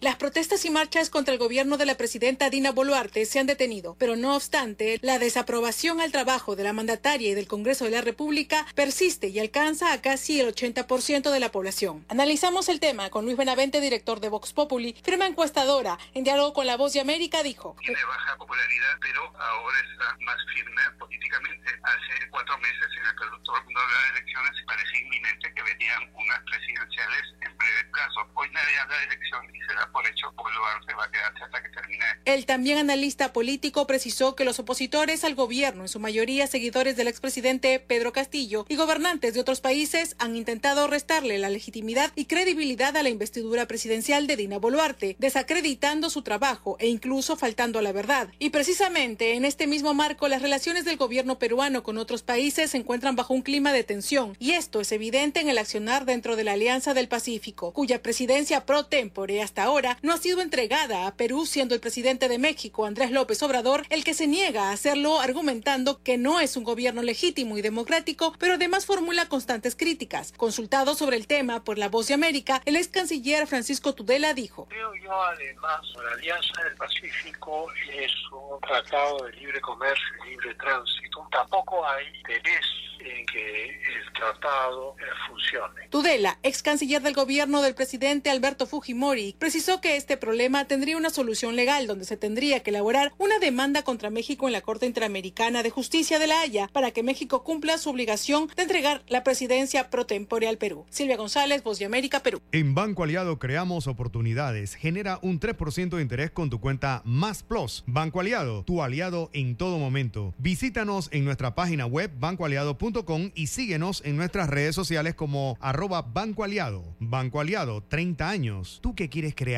Speaker 25: Las protestas y marchas contra el gobierno de la presidenta Dina Boluarte se han detenido, pero no obstante, la desaprobación al trabajo de la mandataria y del Congreso de la República persiste y alcanza a casi el 80% de la población. Analizamos el tema con Luis Benavente, director de Vox Populi, firma encuestadora, en diálogo con La Voz de América, dijo.
Speaker 26: Tiene baja popularidad, pero ahora está más firme políticamente. Hace cuatro meses en el hablaba de elecciones parecía inminente que venían unas presidenciales en breve plazo. Hoy nadie habla de elección y se por hecho Boluarte va a hasta que termine.
Speaker 25: El también analista político precisó que los opositores al gobierno, en su mayoría seguidores del expresidente Pedro Castillo y gobernantes de otros países, han intentado restarle la legitimidad y credibilidad a la investidura presidencial de Dina Boluarte, desacreditando su trabajo e incluso faltando a la verdad. Y precisamente en este mismo marco, las relaciones del gobierno peruano con otros países se encuentran bajo un clima de tensión, y esto es evidente en el accionar dentro de la Alianza del Pacífico, cuya presidencia pro tempore hasta ahora no ha sido entregada a Perú, siendo el presidente de México, Andrés López Obrador, el que se niega a hacerlo, argumentando que no es un gobierno legítimo y democrático, pero además formula constantes críticas. Consultado sobre el tema por La Voz de América, el ex canciller Francisco Tudela dijo:
Speaker 27: Creo yo, además, la Alianza del Pacífico es un tratado de libre comercio y libre tránsito. Tampoco hay interés en que el tratado eh, funcione.
Speaker 25: Tudela, ex canciller del gobierno del presidente Alberto Fujimori, precisó que este problema tendría una solución legal donde se tendría que elaborar una demanda contra México en la Corte Interamericana de Justicia de la Haya para que México cumpla su obligación de entregar la presidencia pro tempore al Perú. Silvia González, Voz de América, Perú.
Speaker 28: En Banco Aliado creamos oportunidades. Genera un 3% de interés con tu cuenta Más Plus. Banco Aliado, tu aliado en todo momento. Visítanos en nuestra página web bancoaliado.com y síguenos en nuestras redes sociales como arroba Banco Aliado. Banco Aliado, 30 años. ¿Tú qué quieres crear?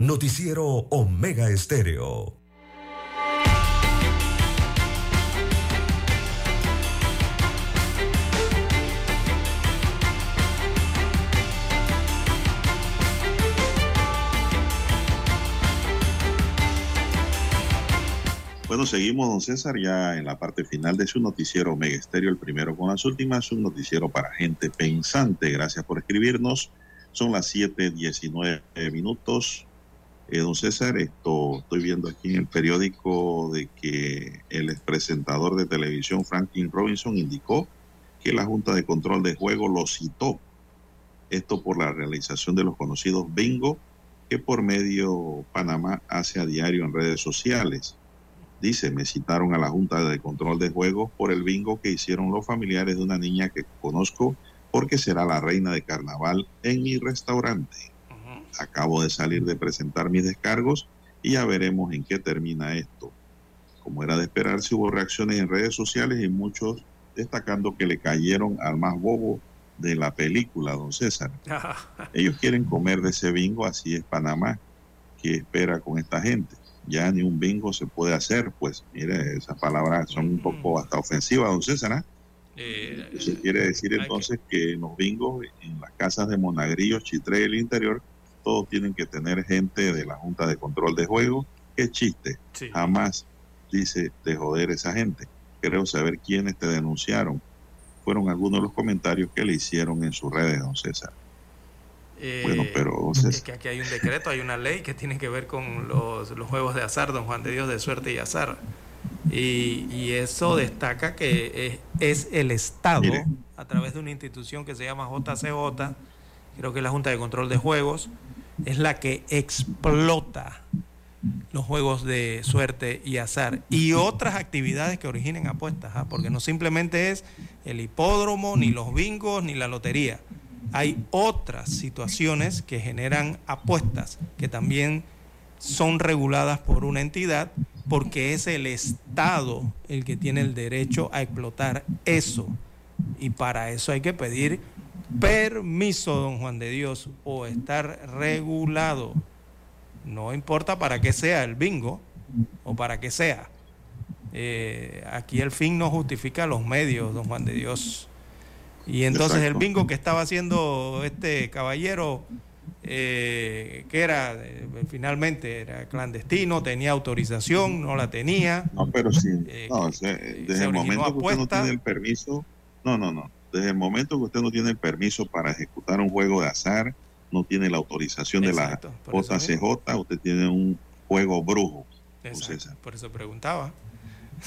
Speaker 4: Noticiero Omega Estéreo.
Speaker 1: Bueno, seguimos, don César, ya en la parte final de su noticiero Mega Estéreo, el primero con las últimas, un noticiero para gente pensante. Gracias por escribirnos. Son las 7:19 minutos. Eh, don César, esto estoy viendo aquí en el periódico de que el presentador de televisión Franklin Robinson indicó que la Junta de Control de Juego lo citó. Esto por la realización de los conocidos bingo que por medio Panamá hace a diario en redes sociales. Dice, me citaron a la Junta de Control de Juegos por el bingo que hicieron los familiares de una niña que conozco porque será la reina de carnaval en mi restaurante. Acabo de salir de presentar mis descargos y ya veremos en qué termina esto. Como era de esperarse, hubo reacciones en redes sociales y muchos destacando que le cayeron al más bobo de la película, don César. Ellos quieren comer de ese bingo, así es Panamá, que espera con esta gente. ya ni un bingo se puede hacer, pues mire, esas palabras son un poco hasta ofensivas, don César. ¿ah?
Speaker 3: Eh,
Speaker 1: Eso quiere decir entonces que en los bingos, en las casas de Monagrillo, Chitré el interior, todos tienen que tener gente de la Junta de Control de Juegos. Qué chiste. Jamás dice de joder esa gente. Creo saber quiénes te denunciaron. Fueron algunos de los comentarios que le hicieron en sus redes, don César.
Speaker 3: Eh,
Speaker 1: bueno, pero
Speaker 3: es que aquí hay un decreto, hay una ley que tiene que ver con los, los juegos de azar, don Juan de Dios, de suerte y azar. Y, y eso destaca que es, es el Estado, a través de una institución que se llama JCJ, creo que la Junta de Control de Juegos, es la que explota los juegos de suerte y azar y otras actividades que originen apuestas, ¿ah? porque no simplemente es el hipódromo, ni los bingos, ni la lotería. Hay otras situaciones que generan apuestas que también son reguladas por una entidad porque es el Estado el que tiene el derecho a explotar eso. Y para eso hay que pedir permiso, don Juan de Dios, o estar regulado. No importa para qué sea el bingo o para qué sea. Eh, aquí el fin no justifica los medios, don Juan de Dios. Y entonces el bingo que estaba haciendo este caballero, eh, que era eh, finalmente era clandestino, tenía autorización, no la tenía.
Speaker 1: No, pero sí. no, desde el momento que usted no tiene el permiso, no, no, no. Desde el momento que usted no tiene el permiso para ejecutar un juego de azar, no tiene la autorización de la JCJ, usted tiene un juego brujo.
Speaker 3: César. Por eso preguntaba.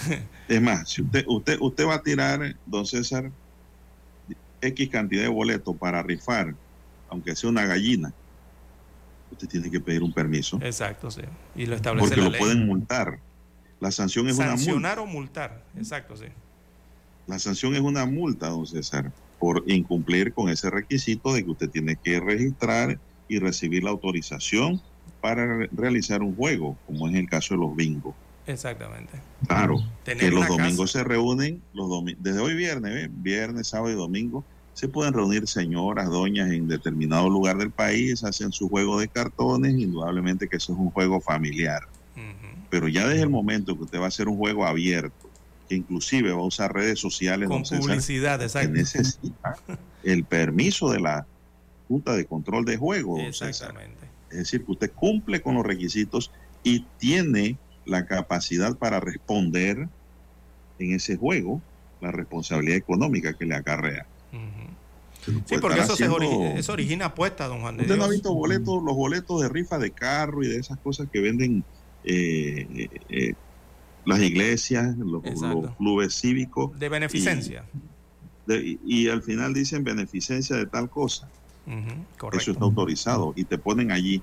Speaker 1: Es más, si usted, usted, usted va a tirar, don César, X cantidad de boletos para rifar, aunque sea una gallina, usted tiene que pedir un permiso.
Speaker 3: Exacto, sí. Y lo establece
Speaker 1: Porque lo pueden multar. La sanción es una multa.
Speaker 3: Sancionar o multar, exacto, sí.
Speaker 1: La sanción es una multa, don César, por incumplir con ese requisito de que usted tiene que registrar y recibir la autorización para realizar un juego, como es el caso de los bingos.
Speaker 3: Exactamente.
Speaker 1: Claro, que los domingos se reúnen, los desde hoy viernes, viernes, sábado y domingo, se pueden reunir señoras, doñas en determinado lugar del país, hacen su juego de cartones, indudablemente que eso es un juego familiar. Pero ya desde el momento que usted va a hacer un juego abierto, que inclusive va a usar redes sociales,
Speaker 3: con publicidad, exacto.
Speaker 1: que necesita el permiso de la Junta de Control de Juegos.
Speaker 3: Exactamente.
Speaker 1: Es decir, que usted cumple con los requisitos y tiene la capacidad para responder en ese juego la responsabilidad económica que le acarrea.
Speaker 3: Sí, porque eso, se origina, eso origina apuestas, don Juan de
Speaker 1: ¿Usted
Speaker 3: Dios.
Speaker 1: no ha visto boletos, los boletos de rifa de carro y de esas cosas que venden eh, eh, eh, las iglesias, los, los, clubes cívicos?
Speaker 3: De beneficencia.
Speaker 1: Y, de, y, al final dicen beneficencia de tal cosa.
Speaker 3: Uh -huh,
Speaker 1: eso está autorizado y te ponen allí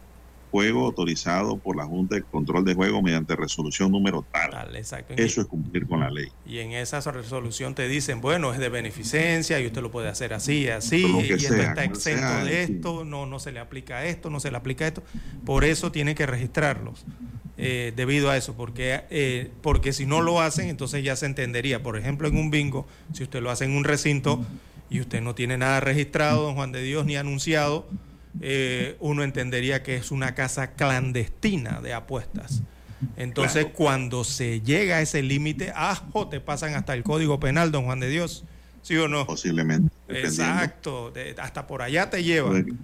Speaker 1: juego autorizado por la Junta de Control de Juego mediante resolución número tal.
Speaker 3: tal exacto.
Speaker 1: Eso es cumplir con la ley.
Speaker 3: Y en esa resolución te dicen, bueno, es de beneficencia y usted lo puede hacer así, así, y esto
Speaker 1: sea,
Speaker 3: está exento
Speaker 1: sea,
Speaker 3: de
Speaker 1: sí.
Speaker 3: esto, no, no se le aplica esto, no se le aplica esto. Por eso tienen que registrarlos. Eh, debido a eso, porque, eh, porque si no lo hacen, entonces ya se entendería. Por ejemplo, en un bingo, si usted lo hace en un recinto y usted no tiene nada registrado, don Juan de Dios, ni anunciado, eh, uno entendería que es una casa clandestina de apuestas. Entonces,
Speaker 1: Claro.
Speaker 3: cuando se llega a ese límite, ajo, te pasan hasta el Código Penal, don Juan de Dios. ¿Sí o no?
Speaker 1: Posiblemente.
Speaker 3: Exacto, de- hasta por allá te llevan.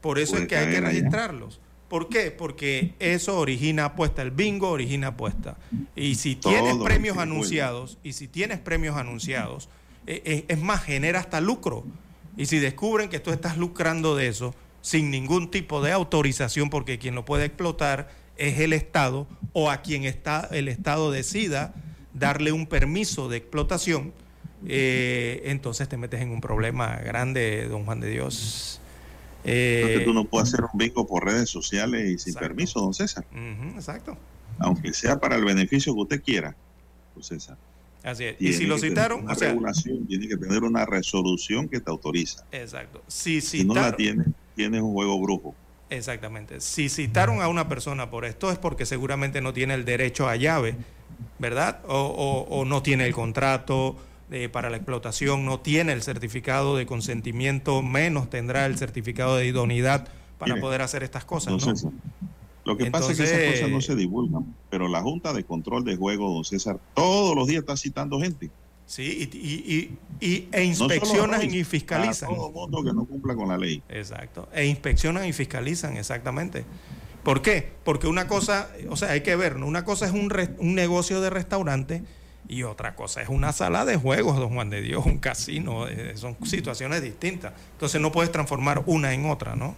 Speaker 3: Por eso es que hay que
Speaker 1: caer allá.
Speaker 3: registrarlos. ¿Por qué? Porque eso origina apuesta, el bingo origina apuesta. Y si tienes premios anunciados, y si tienes premios anunciados, eh, eh, es más, genera hasta lucro. Y si descubren que tú estás lucrando de eso, sin ningún tipo de autorización, porque quien lo puede explotar es el Estado, o a quien está, el Estado decida darle un permiso de explotación, eh, entonces te metes en un problema grande, don Juan de Dios. Eh,
Speaker 1: Entonces tú no puedes hacer un bingo por redes sociales y sin permiso, don César.
Speaker 3: exacto.
Speaker 1: Aunque sea para el beneficio que usted quiera, don César.
Speaker 3: Así es. Y
Speaker 1: Tiene
Speaker 3: si lo citaron,
Speaker 1: Una
Speaker 3: o sea,
Speaker 1: regulación, tiene que tener una resolución que te autoriza.
Speaker 3: exacto. Si
Speaker 1: Si no la
Speaker 3: citaron,
Speaker 1: tienes, un juego brujo.
Speaker 3: exactamente. Si citaron a una persona por esto es porque seguramente no tiene el derecho a llave, ¿verdad? O, o- o no tiene el contrato eh, para la explotación, no tiene el certificado de consentimiento, menos tendrá el certificado de idoneidad para
Speaker 1: Mire,
Speaker 3: poder hacer estas cosas,
Speaker 1: don
Speaker 3: ¿no?
Speaker 1: Lo que pasa es que esas cosas no se divulgan, pero la Junta de Control de Juegos, don César, todos los días está citando gente.
Speaker 3: Sí, y, y, e inspeccionan y fiscalizan.
Speaker 1: A todo mundo que no cumpla con la ley.
Speaker 3: Exacto. E inspeccionan y fiscalizan, exactamente. ¿Por qué? Porque una cosa, o sea, hay que ver, una cosa es un, un negocio de restaurante y otra cosa es una sala de juegos, don Juan de Dios, un casino, eh, son situaciones distintas. Entonces no puedes transformar una en otra, ¿no?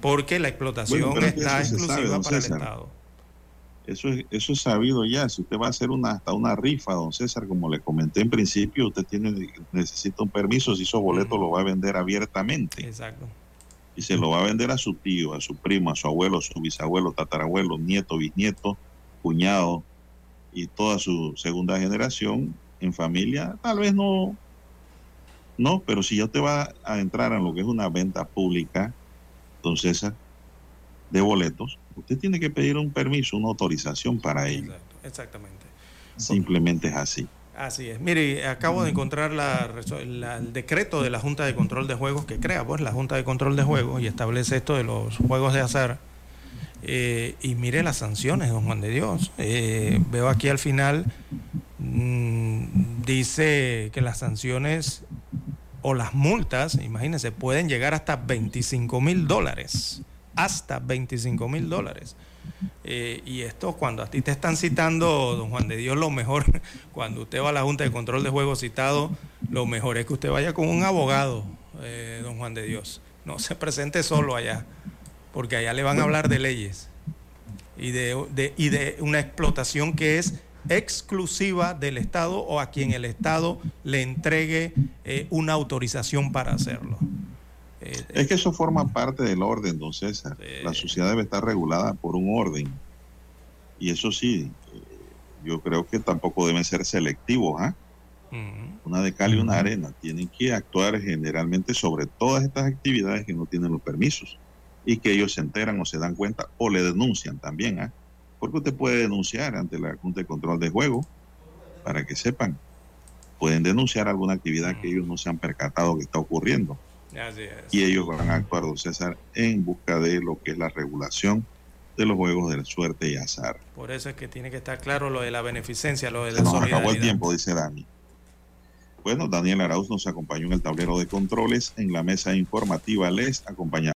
Speaker 3: Porque la explotación está exclusiva para el Estado.
Speaker 1: Eso es, eso es sabido ya. Si usted va a hacer una, hasta una rifa, don César, como le comenté en principio, usted tiene necesita un permiso. Si esos boletos lo va a vender abiertamente.
Speaker 3: Exacto.
Speaker 1: Y se lo va a vender a su tío, a su primo, a su abuelo, a su bisabuelo, tatarabuelo, nieto, bisnieto, cuñado y toda su segunda generación en familia. Tal vez no, no, pero si ya te va a entrar en lo que es una venta pública, don César, de boletos, usted tiene que pedir un permiso, una autorización para ello.
Speaker 3: Exactamente.
Speaker 1: Simplemente es así.
Speaker 3: Así es. Mire, acabo de encontrar el decreto de la Junta de Control de Juegos que crea pues la Junta de Control de Juegos y establece esto de los juegos de azar. Eh, y mire las sanciones, don Juan de Dios. Eh, veo aquí al final, mm, dice que las sanciones o las multas, imagínense, pueden llegar hasta 25 mil dólares hasta 25 mil dólares. Eh, y esto, cuando a ti te están citando, don Juan de Dios, lo mejor, cuando usted va a la Junta de Control de Juegos citado, lo mejor es que usted vaya con un abogado, eh, don Juan de Dios. No se presente solo allá, porque allá le van a hablar de leyes y de, y de una explotación que es exclusiva del Estado o a quien el Estado le entregue eh, una autorización para hacerlo.
Speaker 1: Eh, es que eso forma parte del orden, don César. La sociedad debe estar regulada por un orden. Y eso sí, eh, yo creo que tampoco deben ser selectivos. ¿ah? Una de cal y una arena. Tienen que actuar generalmente sobre todas estas actividades que no tienen los permisos y que ellos se enteran o se dan cuenta o le denuncian también. ¿ah? Porque usted puede denunciar ante la Junta de Control de Juego para que sepan. Pueden denunciar alguna actividad que ellos no se han percatado que está ocurriendo. Y ellos van a actuar, don César, en busca de lo que es la regulación de los juegos de la suerte y azar.
Speaker 3: Por eso es que tiene que estar claro lo de la beneficencia, lo de la
Speaker 1: Se nos acabó el tiempo, dice Dani. Bueno, Daniel Arauz nos acompañó en el tablero de controles. En la mesa informativa les acompaña